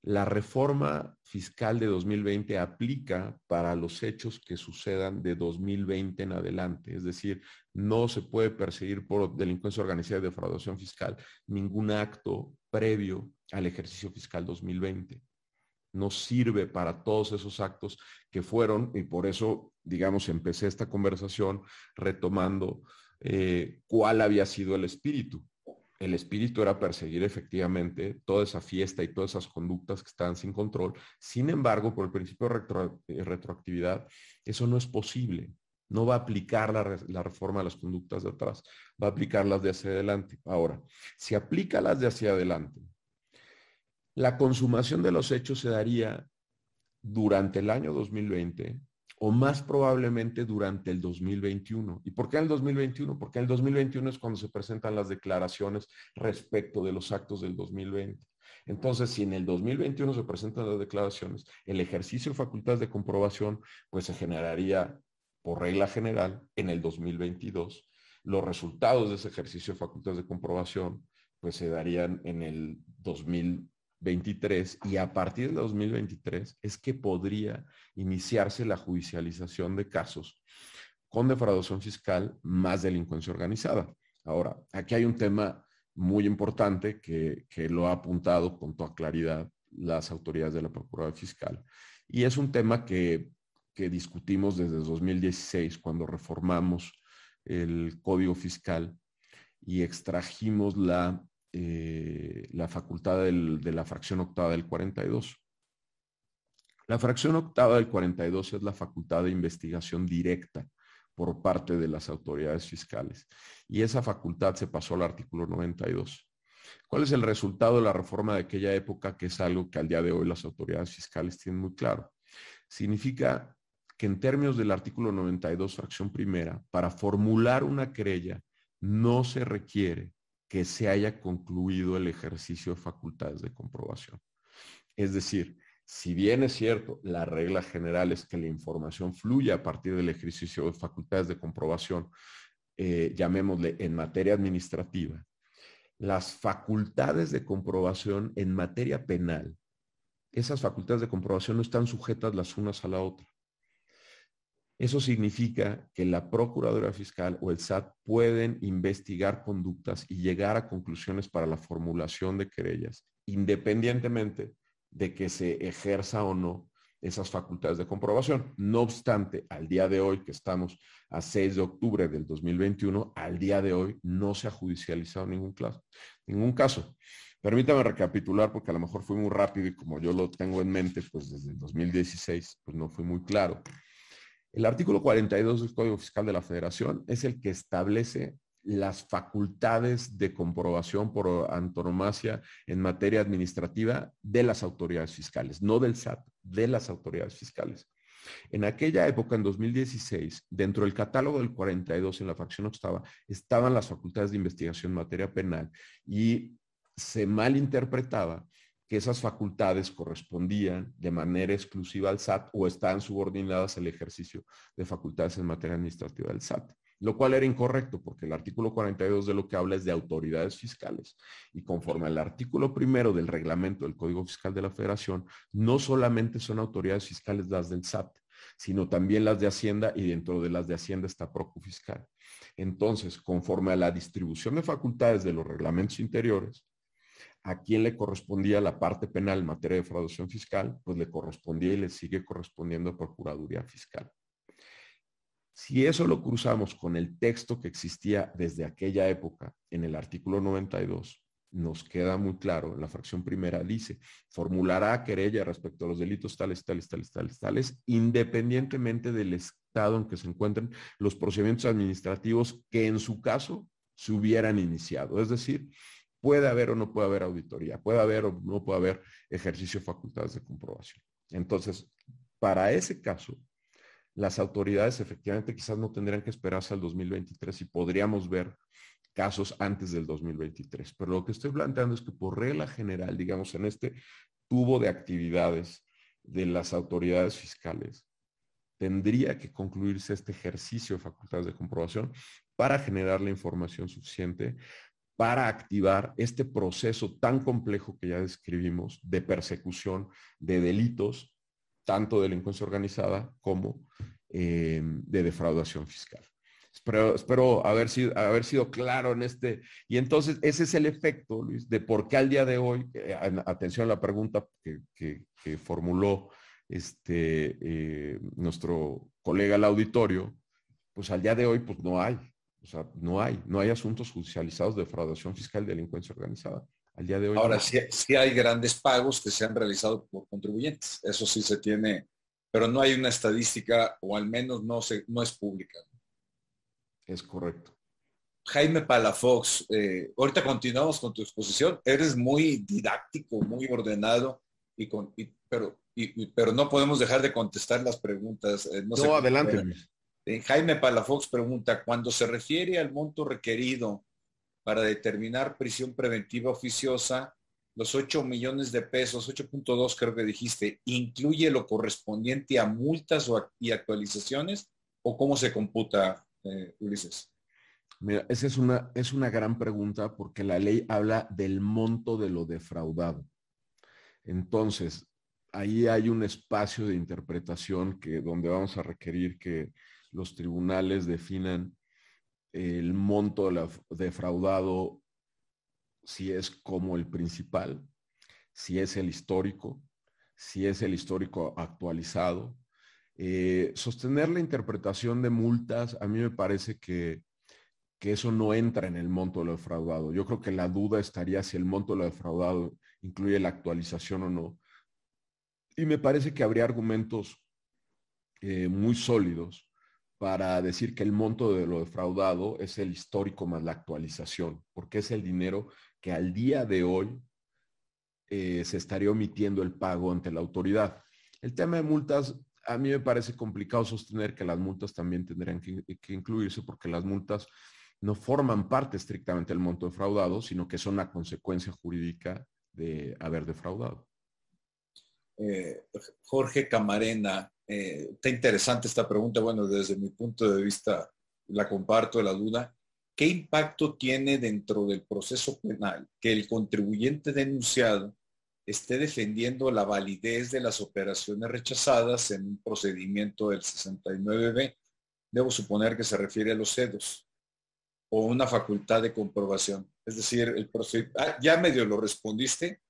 la reforma fiscal de 2020 aplica para los hechos que sucedan de 2020 en adelante. Es decir, no se puede perseguir por delincuencia organizada y defraudación fiscal ningún acto previo al ejercicio fiscal 2020. No sirve para todos esos actos que fueron, y por eso, digamos, empecé esta conversación retomando eh, cuál había sido el espíritu. El espíritu era perseguir efectivamente toda esa fiesta y todas esas conductas que estaban sin control. Sin embargo, por el principio de retroactividad, eso no es posible no va a aplicar la, reforma de las conductas de atrás, va a aplicar las de hacia adelante. Ahora, si aplica las de hacia adelante, la consumación de los hechos se daría durante el año 2020 o más probablemente durante el 2021. ¿Y por qué el 2021? Porque el 2021 es cuando se presentan las declaraciones respecto de los actos del 2020. Entonces, si en el 2021 se presentan las declaraciones, el ejercicio de facultades de comprobación, pues se generaría por regla general, en el 2022. Los resultados de ese ejercicio de facultades de comprobación pues se darían en el 2023 y a partir del 2023 es que podría iniciarse la judicialización de casos con defraudación fiscal más delincuencia organizada. Ahora, aquí hay un tema muy importante que, lo ha apuntado con toda claridad las autoridades de la Procuraduría Fiscal y es un tema que discutimos desde 2016 cuando reformamos el código fiscal y extrajimos la, eh, la facultad de la fracción octava del 42. La fracción octava del 42 es la facultad de investigación directa por parte de las autoridades fiscales y esa facultad se pasó al artículo 92. ¿Cuál es el resultado de la reforma de aquella época que es algo que al día de hoy las autoridades fiscales tienen muy claro? Significa que en términos del artículo 92, fracción primera, para formular una querella no se requiere que se haya concluido el ejercicio de facultades de comprobación. Es decir, si bien es cierto, la regla general es que la información fluya a partir del ejercicio de facultades de comprobación, eh, llamémosle en materia administrativa, las facultades de comprobación en materia penal, esas facultades de comprobación no están sujetas las unas a la otra. Eso significa que la Procuraduría Fiscal o el SAT pueden investigar conductas y llegar a conclusiones para la formulación de querellas, independientemente de que se ejerza o no esas facultades de comprobación. No obstante, al día de hoy, que estamos a 6 de octubre del 2021, al día de hoy no se ha judicializado ningún caso. Ningún caso. Permítame recapitular porque a lo mejor fui muy rápido y como yo lo tengo en mente, pues desde el 2016, pues no fui muy claro. El artículo 42 del Código Fiscal de la Federación es el que establece las facultades de comprobación por antonomasia en materia administrativa de las autoridades fiscales, no del SAT, de las autoridades fiscales. En aquella época, en 2016, dentro del catálogo del 42 en la fracción octava, estaban las facultades de investigación en materia penal y se malinterpretaba que esas facultades correspondían de manera exclusiva al SAT o estaban subordinadas al ejercicio de facultades en materia administrativa del SAT, lo cual era incorrecto porque el artículo 42 de lo que habla es de autoridades fiscales y conforme al artículo primero del reglamento del Código Fiscal de la Federación, no solamente son autoridades fiscales las del SAT, sino también las de Hacienda y dentro de las de Hacienda está Procu Fiscal. Entonces, conforme a la distribución de facultades de los reglamentos interiores, a quién le correspondía la parte penal en materia de fraudación fiscal, pues le correspondía y le sigue correspondiendo a Procuraduría Fiscal. Si eso lo cruzamos con el texto que existía desde aquella época en el artículo 92, nos queda muy claro, la fracción primera dice, formulará querella respecto a los delitos tales, tales, tales, tales, tales, independientemente del estado en que se encuentren los procedimientos administrativos que en su caso se hubieran iniciado. Es decir, puede haber o no puede haber auditoría, puede haber o no puede haber ejercicio de facultades de comprobación. Entonces, para ese caso, las autoridades efectivamente quizás no tendrían que esperarse al 2023 y podríamos ver casos antes del 2023. Pero lo que estoy planteando es que por regla general, digamos, en este tubo de actividades de las autoridades fiscales, tendría que concluirse este ejercicio de facultades de comprobación para generar la información suficiente para activar este proceso tan complejo que ya describimos de persecución de delitos, tanto de delincuencia organizada como eh, de defraudación fiscal. Espero, haber, sido, haber sido claro en este. Y entonces ese es el efecto, Luis, de por qué al día de hoy, eh, atención a la pregunta que, formuló este, eh, nuestro colega al auditorio, pues al día de hoy pues no hay. O sea, no hay, no hay asuntos judicializados de defraudación fiscal y delincuencia organizada. Al día de hoy. Ahora, sí, hay grandes pagos que se han realizado por contribuyentes. Eso sí se tiene, pero no hay una estadística, o al menos no, se, no es pública. Es correcto. Jaime Palafox, eh, ahorita continuamos con tu exposición. Eres muy didáctico, muy ordenado, y con, pero, pero no podemos dejar de contestar las preguntas. Eh, no, adelante. Jaime Palafox pregunta, cuando se refiere al monto requerido para determinar prisión preventiva oficiosa, los 8 millones de pesos, 8.2 creo que dijiste, ¿incluye lo correspondiente a multas y actualizaciones o cómo se computa, eh, Ulises? Mira, esa es una, es una gran pregunta porque la ley habla del monto de lo defraudado. Entonces, ahí hay un espacio de interpretación que donde vamos a requerir que los tribunales definan el monto defraudado si es como el principal, si es el histórico, si es el histórico actualizado. Eh, sostener la interpretación de multas, a mí me parece que, que, eso no entra en el monto de lo defraudado. Yo creo que la duda estaría si el monto de lo defraudado incluye la actualización o no. Y me parece que habría argumentos eh, muy sólidos para decir que el monto de lo defraudado es el histórico más la actualización, porque es el dinero que al día de hoy eh, se estaría omitiendo el pago ante la autoridad. El tema de multas, a mí me parece complicado sostener que las multas también tendrían que, incluirse porque las multas no forman parte estrictamente del monto defraudado, sino que son una consecuencia jurídica de haber defraudado. Eh, Jorge Camarena eh, está interesante esta pregunta. Bueno, desde mi punto de vista la comparto la duda. ¿Qué impacto tiene dentro del proceso penal que el contribuyente denunciado esté defendiendo la validez de las operaciones rechazadas en un procedimiento del 69B? Debo suponer que se refiere a los CEDOS o una facultad de comprobación. Es decir, el ah, ya medio lo respondiste,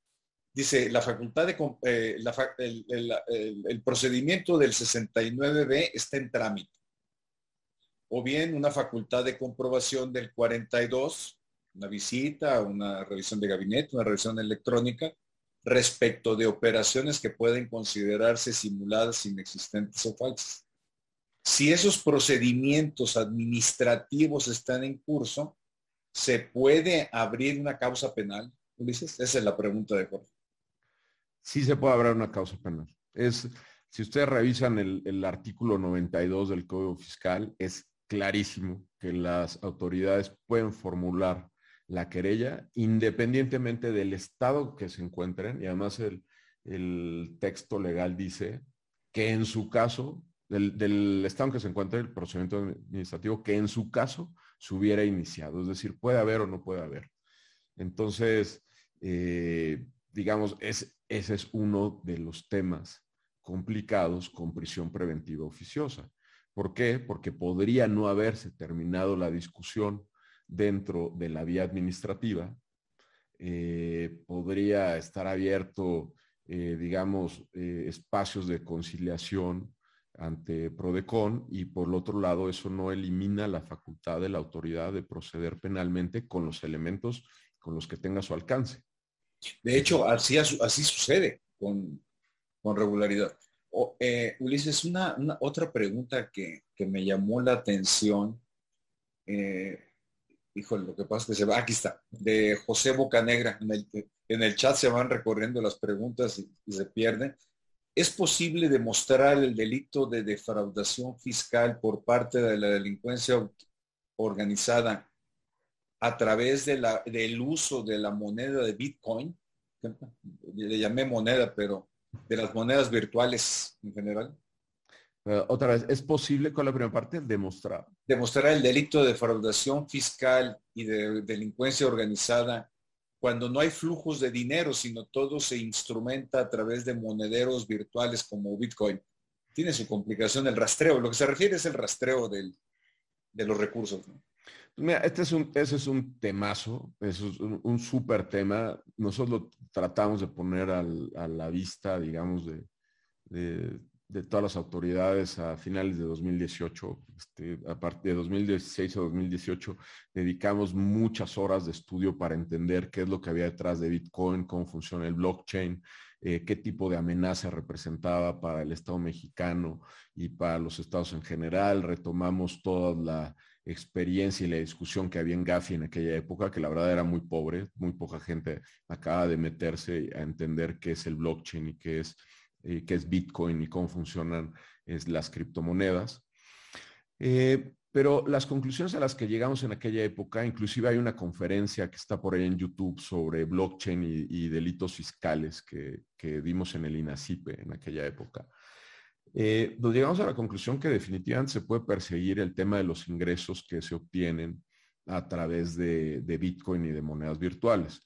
dice, la facultad de, eh, el, procedimiento del 69B está en trámite. O bien una facultad de comprobación del 42, una visita, una revisión de gabinete, una revisión electrónica, respecto de operaciones que pueden considerarse simuladas, inexistentes o falsas. Si esos procedimientos administrativos están en curso, ¿se puede abrir una causa penal? Ulises, esa es la pregunta de Jorge sí se puede abrir una causa penal. Es, si ustedes revisan el, artículo 92 del Código Fiscal, es clarísimo que las autoridades pueden formular la querella independientemente del estado que se encuentren y además el, texto legal dice que en su caso, del, del, estado en que se encuentre el procedimiento administrativo, que en su caso se hubiera iniciado. Es decir, puede haber o no puede haber. Entonces, eh, digamos, es, ese es uno de los temas complicados con prisión preventiva oficiosa. ¿Por qué? Porque podría no haberse terminado la discusión dentro de la vía administrativa, eh, podría estar abierto, eh, digamos, eh, espacios de conciliación ante PRODECON y por el otro lado eso no elimina la facultad de la autoridad de proceder penalmente con los elementos con los que tenga su alcance. De hecho, así, así sucede con, regularidad. Eh, Ulises, una, otra pregunta que, me llamó la atención. Eh, híjole, lo que pasa es que se va, aquí está, de José Bocanegra. En el, en el chat se van recorriendo las preguntas y, se pierden. ¿Es posible demostrar el delito de defraudación fiscal por parte de la delincuencia organizada a través de la, del uso de la moneda de Bitcoin, le llamé moneda, pero de las monedas virtuales en general. otra vez, ¿es posible con la primera parte demostrar? Demostrar el delito de defraudación fiscal y de delincuencia organizada cuando no hay flujos de dinero, sino todo se instrumenta a través de monederos virtuales como Bitcoin. Tiene su complicación el rastreo. Lo que se refiere es el rastreo del, los recursos. Mira, este es un, ese es un temazo, es un, súper tema. Nosotros tratamos de poner a la vista, digamos, de, de, todas las autoridades a finales de 2018. Este, a partir de 2016 a 2018 dedicamos muchas horas de estudio para entender qué es lo que había detrás de Bitcoin, cómo funciona el blockchain, eh, qué tipo de amenaza representaba para el Estado mexicano y para los estados en general. Retomamos toda la experiencia y la discusión que había en Gafi en aquella época, que la verdad era muy pobre, muy poca gente acaba de meterse a entender qué es el blockchain y qué es, qué es Bitcoin y cómo funcionan es, las criptomonedas. Eh, pero las conclusiones a las que llegamos en aquella época, inclusive hay una conferencia que está por ahí en YouTube sobre blockchain y, delitos fiscales que, que, dimos en el INACIPE en aquella época. Eh, nos llegamos a la conclusión que definitivamente se puede perseguir el tema de los ingresos que se obtienen a través de, Bitcoin y de monedas virtuales.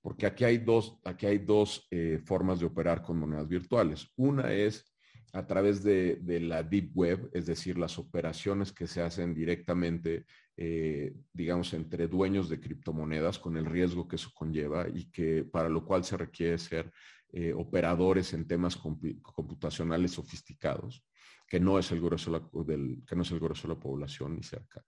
Porque aquí hay dos, aquí hay dos eh, formas de operar con monedas virtuales. Una es a través de, la Deep Web, es decir, las operaciones que se hacen directamente, eh, digamos, entre dueños de criptomonedas con el riesgo que eso conlleva y que para lo cual se requiere ser eh, operadores en temas computacionales sofisticados, que no es el grueso del, que no es el grueso de la población ni cerca.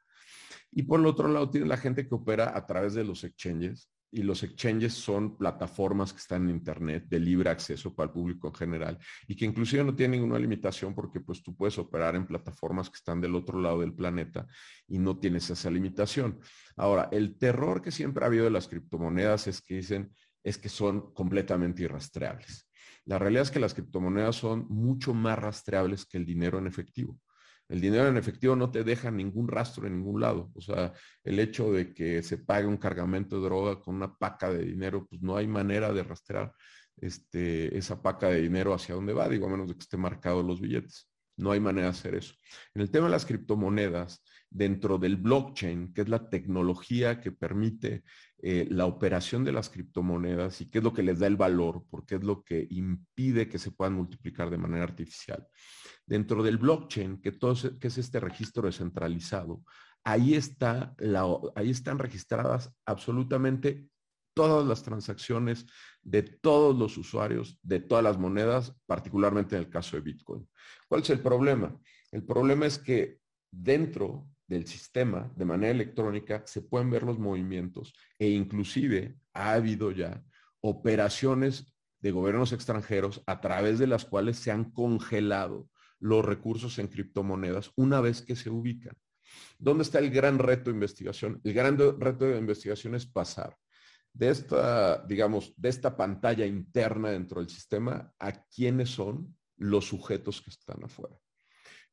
Y por el otro lado tiene la gente que opera a través de los exchanges, y los exchanges son plataformas que están en Internet de libre acceso para el público en general y que inclusive no tienen ninguna limitación porque pues tú puedes operar en plataformas que están del otro lado del planeta y no tienes esa limitación. Ahora, el terror que siempre ha habido de las criptomonedas es que dicen es que son completamente irrastreables. La realidad es que las criptomonedas son mucho más rastreables que el dinero en efectivo. El dinero en efectivo no te deja ningún rastro en ningún lado. O sea, el hecho de que se pague un cargamento de droga con una paca de dinero, pues no hay manera de rastrear este, esa paca de dinero hacia dónde va, digo, a menos de que esté marcado los billetes. No hay manera de hacer eso. En el tema de las criptomonedas, dentro del blockchain, que es la tecnología que permite eh, la operación de las criptomonedas y qué es lo que les da el valor, porque es lo que impide que se puedan multiplicar de manera artificial. Dentro del blockchain, que, todo que es este registro descentralizado, ahí, está ahí están registradas absolutamente todas las transacciones de todos los usuarios de todas las monedas, particularmente en el caso de Bitcoin. ¿Cuál es el problema? El problema es que dentro del sistema, de manera electrónica, se pueden ver los movimientos e inclusive ha habido ya operaciones de gobiernos extranjeros a través de las cuales se han congelado los recursos en criptomonedas una vez que se ubican. ¿Dónde está el gran reto de investigación? El gran reto de investigación es pasar de esta, digamos, de esta pantalla interna dentro del sistema a quiénes son los sujetos que están afuera.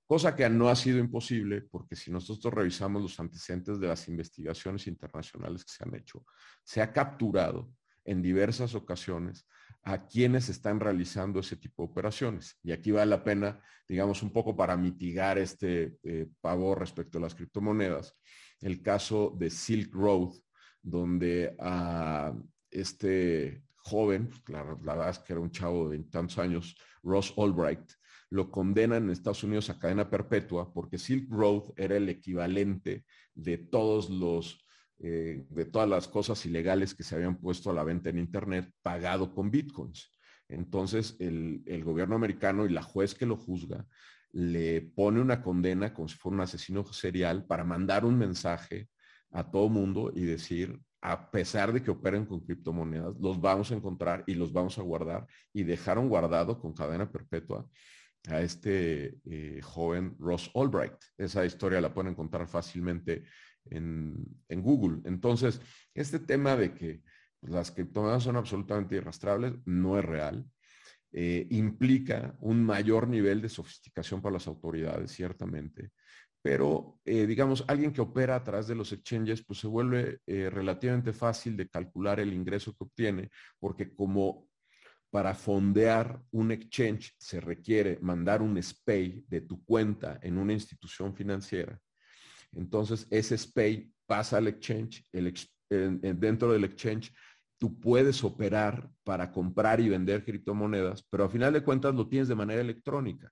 Cosa que no ha sido imposible porque si nosotros revisamos los antecedentes de las investigaciones internacionales que se han hecho, se ha capturado en diversas ocasiones a quienes están realizando ese tipo de operaciones. Y aquí vale la pena, digamos, un poco para mitigar este eh, pavor respecto a las criptomonedas, el caso de Silk Road, donde a este joven, pues, la, verdad es que era un chavo de tantos años, Ross Albright, lo condenan en Estados Unidos a cadena perpetua porque Silk Road era el equivalente de todos los eh, de todas las cosas ilegales que se habían puesto a la venta en Internet pagado con bitcoins. Entonces, el, el, gobierno americano y la juez que lo juzga le pone una condena como si fuera un asesino serial para mandar un mensaje a todo mundo y decir, a pesar de que operen con criptomonedas, los vamos a encontrar y los vamos a guardar. Y dejaron guardado con cadena perpetua a este eh, joven Ross Albright. Esa historia la pueden encontrar fácilmente en, Google. Entonces, este tema de que las criptomonedas son absolutamente irrastrables no es real. Eh, implica un mayor nivel de sofisticación para las autoridades, ciertamente pero eh, digamos, alguien que opera a través de los exchanges, pues se vuelve relativamente fácil de calcular el ingreso que obtiene, porque como para fondear un exchange se requiere mandar un SPAY de tu cuenta en una institución financiera, entonces ese SPAY pasa al exchange, dentro del exchange tú puedes operar para comprar y vender criptomonedas, pero a final de cuentas lo tienes de manera electrónica.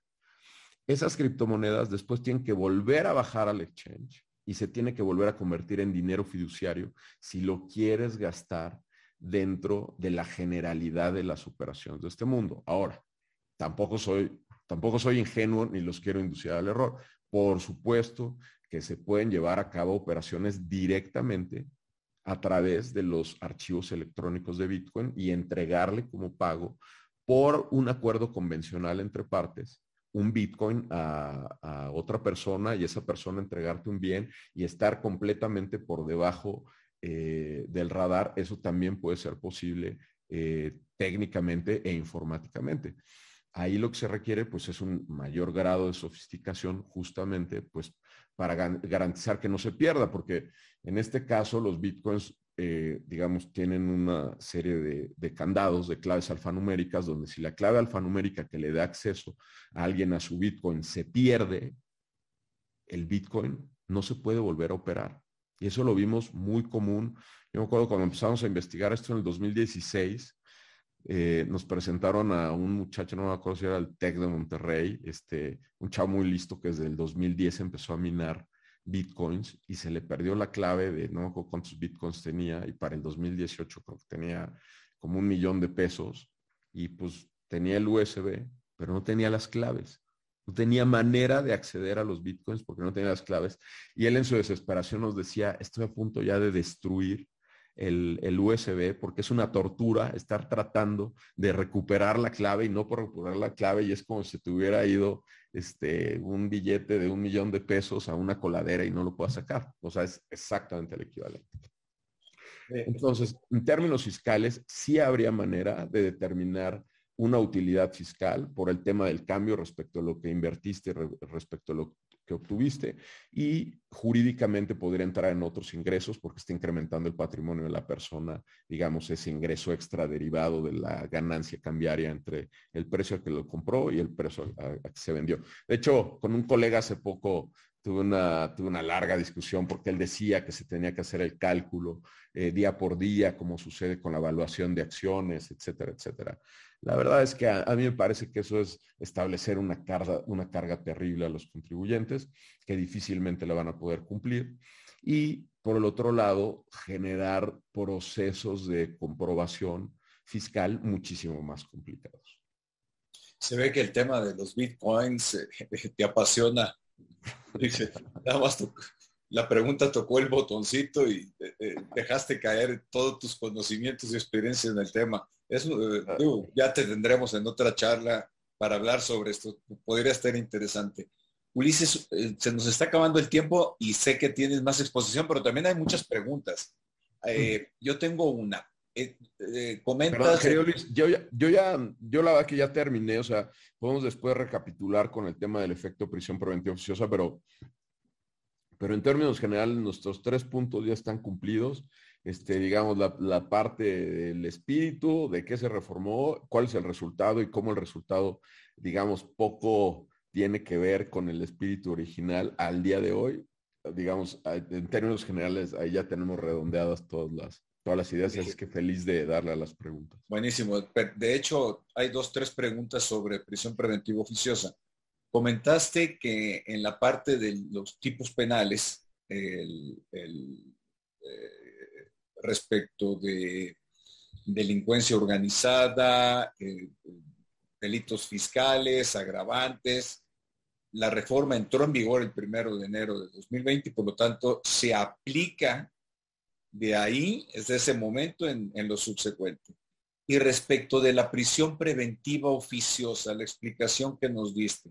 Esas criptomonedas después tienen que volver a bajar al exchange y se tiene que volver a convertir en dinero fiduciario si lo quieres gastar dentro de la generalidad de las operaciones de este mundo. Ahora, tampoco soy, tampoco soy ingenuo ni los quiero inducir al error. Por supuesto que se pueden llevar a cabo operaciones directamente a través de los archivos electrónicos de Bitcoin y entregarle como pago por un acuerdo convencional entre partes un Bitcoin a, otra persona y esa persona entregarte un bien y estar completamente por debajo eh, del radar, eso también puede ser posible eh, técnicamente e informáticamente. Ahí lo que se requiere pues es un mayor grado de sofisticación justamente pues para garantizar que no se pierda, porque en este caso los bitcoins eh, digamos, tienen una serie de, candados, de claves alfanuméricas, donde si la clave alfanumérica que le da acceso a alguien a su Bitcoin se pierde, el Bitcoin no se puede volver a operar. Y eso lo vimos muy común. Yo me acuerdo cuando empezamos a investigar esto en el 2016, eh, nos presentaron a un muchacho, no me acuerdo si era el TEC de Monterrey, este, un chavo muy listo que desde el 2010 empezó a minar bitcoins y se le perdió la clave de no cuántos bitcoins tenía y para el 2018 creo que tenía como un millón de pesos y pues tenía el USB, pero no tenía las claves. No tenía manera de acceder a los bitcoins porque no tenía las claves. Y él en su desesperación nos decía, estoy a punto ya de destruir el, USB porque es una tortura estar tratando de recuperar la clave y no por recuperar la clave y es como si te hubiera ido este, un billete de un millón de pesos a una coladera y no lo puedas sacar. O sea, es exactamente el equivalente. Entonces, en términos fiscales, sí habría manera de determinar una utilidad fiscal por el tema del cambio respecto a lo que invertiste, respecto a lo que obtuviste y jurídicamente podría entrar en otros ingresos porque está incrementando el patrimonio de la persona, digamos, ese ingreso extra derivado de la ganancia cambiaria entre el precio a que lo compró y el precio a, que se vendió. De hecho, con un colega hace poco tuve una, tuve una larga discusión porque él decía que se tenía que hacer el cálculo eh, día por día, como sucede con la evaluación de acciones, etcétera, etcétera. La verdad es que a, mí me parece que eso es establecer una carga, una carga terrible a los contribuyentes que difícilmente la van a poder cumplir. Y por el otro lado, generar procesos de comprobación fiscal muchísimo más complicados. Se ve que el tema de los bitcoins eh, te apasiona. Nada más la pregunta tocó el botoncito y eh, eh, dejaste caer todos tus conocimientos y experiencias en el tema. Eso eh, ya te tendremos en otra charla para hablar sobre esto. Podría estar interesante. Ulises, se nos está acabando el tiempo y sé que tienes más exposición, pero también hay muchas preguntas. yo tengo una. Comentas. yo, ya, yo ya, yo la verdad que ya terminé, o sea, podemos después recapitular con el tema del efecto prisión preventiva oficiosa, pero pero en términos generales, nuestros tres puntos ya están cumplidos. Este, digamos, la, parte del espíritu, de qué se reformó, cuál es el resultado y cómo el resultado, digamos, poco tiene que ver con el espíritu original al día de hoy. Digamos, en términos generales, ahí ya tenemos redondeadas todas las, todas las ideas, así que feliz de darle a las preguntas. Buenísimo. De hecho, hay dos, tres preguntas sobre prisión preventiva oficiosa. Comentaste que en la parte de los tipos penales, el, eh, respecto de delincuencia organizada, eh, delitos fiscales, agravantes, la reforma entró en vigor el primero de enero de 2020 y por lo tanto se aplica de ahí, desde ese momento, en, lo subsecuente. Y respecto de la prisión preventiva oficiosa, la explicación que nos diste,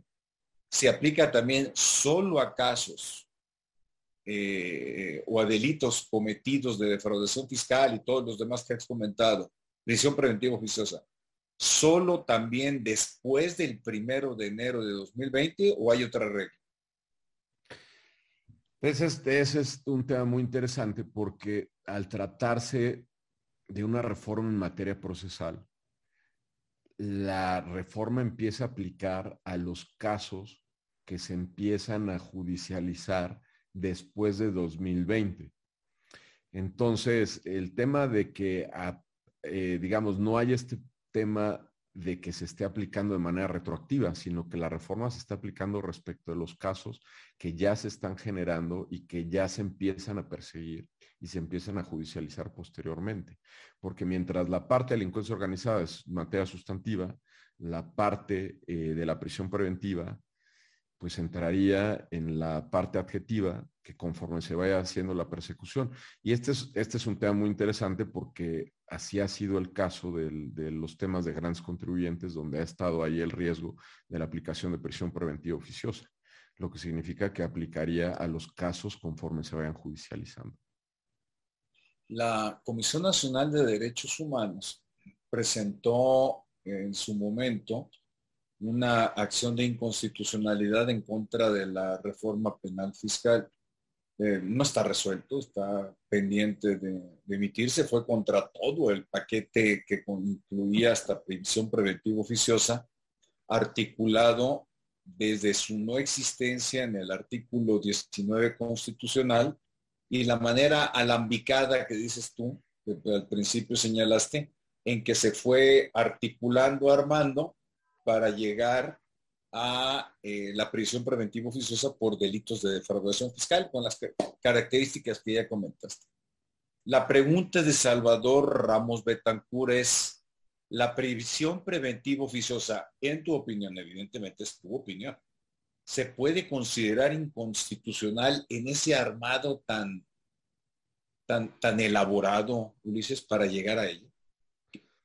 se aplica también solo a casos eh, o a delitos cometidos de defraudación fiscal y todos los demás que has comentado, prisión preventiva oficiosa, solo también después del primero de enero de 2020 o hay otra regla? Es, ese es un tema muy interesante porque al tratarse de una reforma en materia procesal, la reforma empieza a aplicar a los casos que se empiezan a judicializar después de 2020. Entonces, el tema de que, eh, digamos, no hay este tema de que se esté aplicando de manera retroactiva, sino que la reforma se está aplicando respecto de los casos que ya se están generando y que ya se empiezan a perseguir y se empiezan a judicializar posteriormente. Porque mientras la parte de delincuencia organizada es materia sustantiva, la parte eh, de la prisión preventiva pues entraría en la parte adjetiva que conforme se vaya haciendo la persecución. Y este es, este es un tema muy interesante porque así ha sido el caso de los temas de grandes contribuyentes donde ha estado ahí el riesgo de la aplicación de prisión preventiva oficiosa, lo que significa que aplicaría a los casos conforme se vayan judicializando. La Comisión Nacional de Derechos Humanos presentó en su momento una acción de inconstitucionalidad en contra de la reforma penal fiscal. Eh, no está resuelto, está pendiente de, emitirse, fue contra todo el paquete que incluía hasta previsión preventiva oficiosa, articulado desde su no existencia en el artículo 19 constitucional y la manera alambicada que dices tú, que al principio señalaste, en que se fue articulando, armando, para llegar a eh, la prisión preventiva oficiosa por delitos de defraudación fiscal con las características que ya comentaste. La pregunta de Salvador Ramos Betancur es, la prisión preventiva oficiosa, en tu opinión, evidentemente es tu opinión, ¿se puede considerar inconstitucional en ese armado tan, tan, tan elaborado, Ulises, para llegar a ello?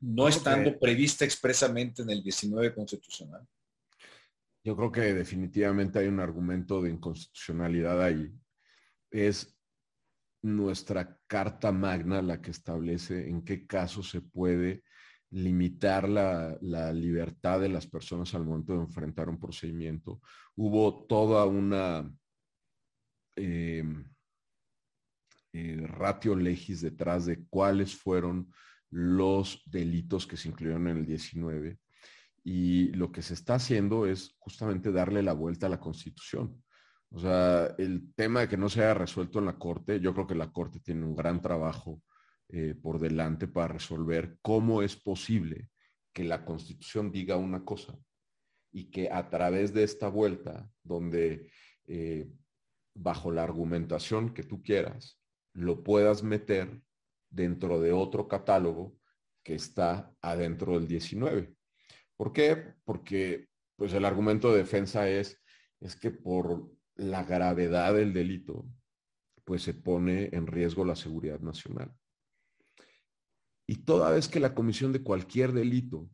no estando prevista expresamente en el 19 constitucional. Yo creo que definitivamente hay un argumento de inconstitucionalidad ahí. Es nuestra carta magna la que establece en qué caso se puede limitar la, libertad de las personas al momento de enfrentar un procedimiento. Hubo toda una eh, eh, ratio legis detrás de cuáles fueron los delitos que se incluyeron en el 19. Y lo que se está haciendo es justamente darle la vuelta a la Constitución. O sea, el tema de que no se haya resuelto en la Corte, yo creo que la Corte tiene un gran trabajo eh, por delante para resolver cómo es posible que la Constitución diga una cosa y que a través de esta vuelta, donde eh, bajo la argumentación que tú quieras, lo puedas meter dentro de otro catálogo que está adentro del 19. ¿Por qué? Porque pues el argumento de defensa es, es que por la gravedad del delito, pues se pone en riesgo la seguridad nacional. Y toda vez que la comisión de cualquier delito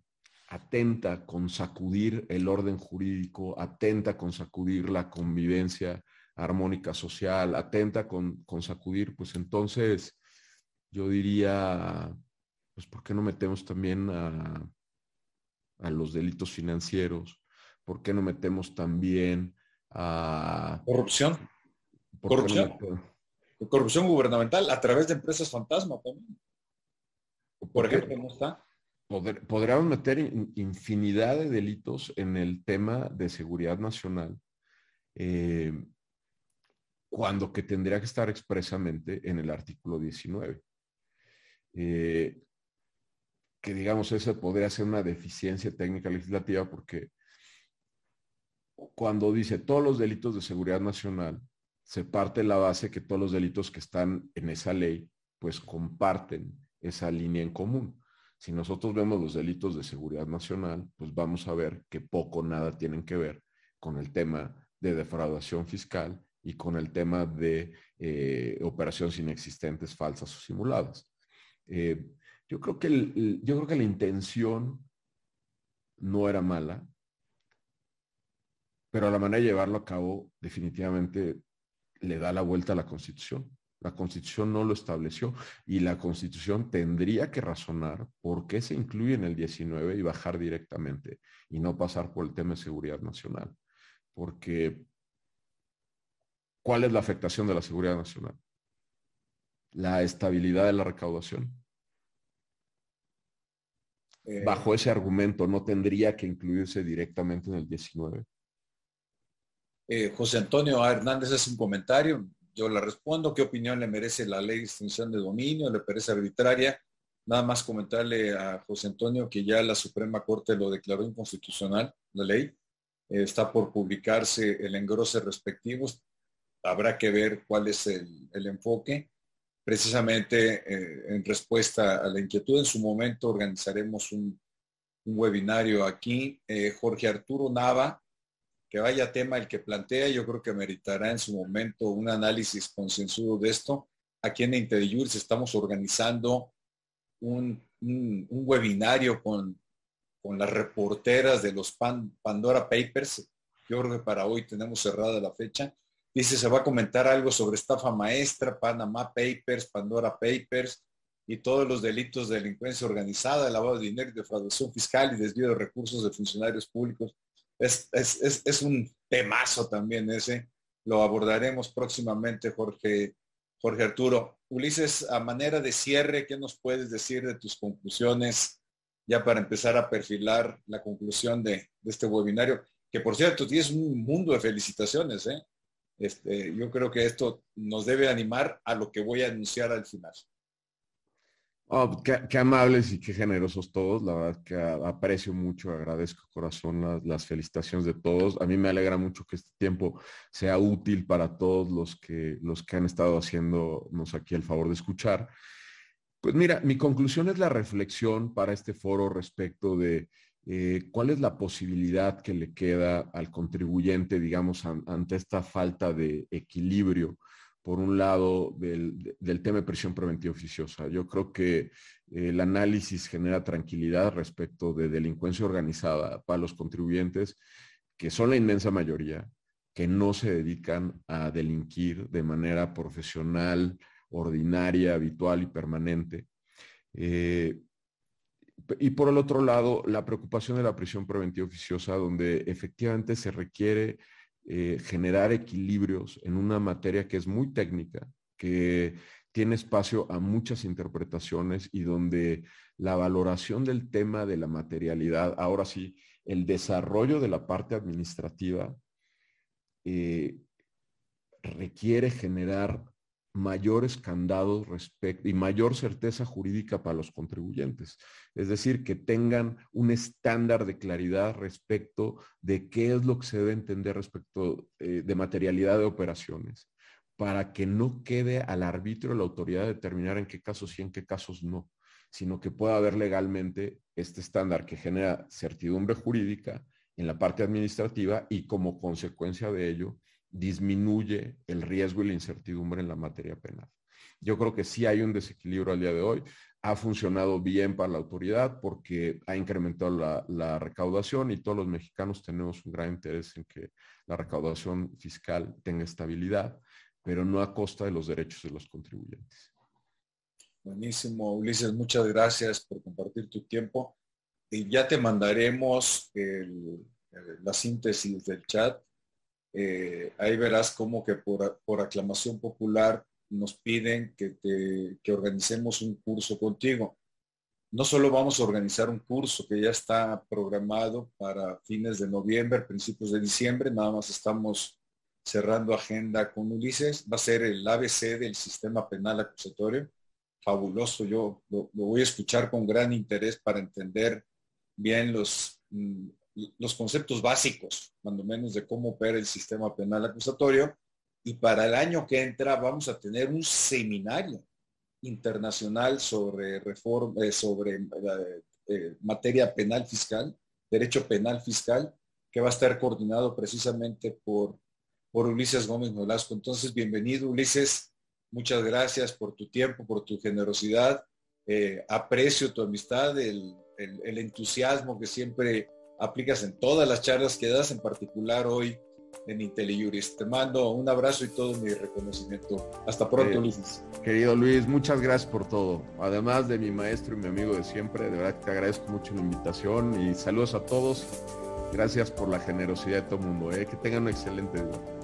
atenta con sacudir el orden jurídico, atenta con sacudir la convivencia armónica social, atenta con, con sacudir, pues entonces yo diría, pues, ¿por qué no metemos también a, los delitos financieros? ¿Por qué no metemos también a... Corrupción. Corrupción. corrupción gubernamental a través de empresas fantasma también. Por ejemplo, ¿cómo está? podríamos meter infinidad de delitos en el tema de seguridad nacional, eh, cuando que tendría que estar expresamente en el artículo 19. Eh, que digamos esa podría ser una deficiencia técnica legislativa porque cuando dice todos los delitos de seguridad nacional, se parte la base que todos los delitos que están en esa ley pues comparten esa línea en común. Si nosotros vemos los delitos de seguridad nacional, pues vamos a ver que poco nada tienen que ver con el tema de defraudación fiscal y con el tema de eh, operaciones inexistentes, falsas o simuladas. Eh, yo, creo que yo creo que la intención no era mala, pero la manera de llevarlo a cabo definitivamente le da la vuelta a la Constitución. La Constitución no lo estableció y la Constitución tendría que razonar por qué se incluye en el 19 y bajar directamente y no pasar por el tema de seguridad nacional. Porque, ¿cuál es la afectación de la seguridad nacional? la estabilidad de la recaudación. Eh, Bajo ese argumento, ¿no tendría que incluirse directamente en el 19? Eh, José Antonio Hernández es un comentario, yo le respondo, ¿qué opinión le merece la ley de extinción de dominio? ¿Le parece arbitraria? Nada más comentarle a José Antonio que ya la Suprema Corte lo declaró inconstitucional, la ley. Eh, está por publicarse el engrose respectivo. Habrá que ver cuál es el, enfoque. Precisamente eh, en respuesta a la inquietud, en su momento organizaremos un, webinario aquí. Eh, Jorge Arturo Nava, que vaya tema el que plantea, yo creo que meritará en su momento un análisis consensuado de esto. Aquí en Interdijurs estamos organizando un, webinario con, con, las reporteras de los Pandora Papers. Yo creo que para hoy tenemos cerrada la fecha. Dice, se va a comentar algo sobre estafa maestra, Panama Papers, Pandora Papers y todos los delitos de delincuencia organizada, lavado de dinero, defraudación fiscal y desvío de recursos de funcionarios públicos. Es, es, es, un temazo también ese. Lo abordaremos próximamente, Jorge, Jorge Arturo. Ulises, a manera de cierre, ¿qué nos puedes decir de tus conclusiones ya para empezar a perfilar la conclusión de, este webinario? Que por cierto, tienes un mundo de felicitaciones. ¿eh? Este, yo creo que esto nos debe animar a lo que voy a anunciar al final. Oh, qué, amables y qué generosos todos. La verdad que aprecio mucho, agradezco corazón las, felicitaciones de todos. A mí me alegra mucho que este tiempo sea útil para todos los que, los que han estado haciéndonos aquí el favor de escuchar. Pues mira, mi conclusión es la reflexión para este foro respecto de eh, cuál es la posibilidad que le queda al contribuyente, digamos, ante esta falta de equilibrio por un lado, del, tema de presión preventiva oficiosa. Yo creo que el análisis genera tranquilidad respecto de delincuencia organizada para los contribuyentes, que son la inmensa mayoría, que no se dedican a delinquir de manera profesional, ordinaria, habitual y permanente. Eh, y por el otro lado, la preocupación de la prisión preventiva oficiosa, donde efectivamente se requiere eh, generar equilibrios en una materia que es muy técnica, que tiene espacio a muchas interpretaciones y donde la valoración del tema de la materialidad, ahora sí, el desarrollo de la parte administrativa, eh, requiere generar mayores candados y mayor certeza jurídica para los contribuyentes. Es decir, que tengan un estándar de claridad respecto de qué es lo que se debe entender respecto eh, de materialidad de operaciones, para que no quede al arbitrio la autoridad de determinar en qué casos y en qué casos no, sino que pueda haber legalmente este estándar que genera certidumbre jurídica en la parte administrativa y como consecuencia de ello disminuye el riesgo y la incertidumbre en la materia penal. Yo creo que sí hay un desequilibrio al día de hoy. Ha funcionado bien para la autoridad porque ha incrementado la, recaudación y todos los mexicanos tenemos un gran interés en que la recaudación fiscal tenga estabilidad, pero no a costa de los derechos de los contribuyentes. Buenísimo, Ulises, muchas gracias por compartir tu tiempo. Y ya te mandaremos la síntesis del chat eh, ahí verás como que por, aclamación popular nos piden que, organicemos un curso contigo. No solo vamos a organizar un curso que ya está programado para fines de noviembre, principios de diciembre, nada más estamos cerrando agenda con Ulises, va a ser el ABC del sistema penal acusatorio. Fabuloso, yo lo, lo voy a escuchar con gran interés para entender bien los, mm, los conceptos básicos, cuando menos de cómo opera el sistema penal acusatorio. Y para el año que entra vamos a tener un seminario internacional sobre reforma, eh, sobre eh, eh, materia penal fiscal, derecho penal fiscal, que va a estar coordinado precisamente por, por Ulises Gómez Nolasco. Entonces, bienvenido Ulises, muchas gracias por tu tiempo, por tu generosidad. aprecio tu amistad, el, el entusiasmo que siempre aplicas en todas las charlas que das, en particular hoy en IntelliJuris. Te mando un abrazo y todo mi reconocimiento. Hasta pronto, Luis. Querido Luis, muchas gracias por todo. Además de mi maestro y mi amigo de siempre, de verdad que te agradezco mucho la invitación y saludos a todos. Gracias por la generosidad de todo el mundo. ¿eh? Que tengan un excelente día.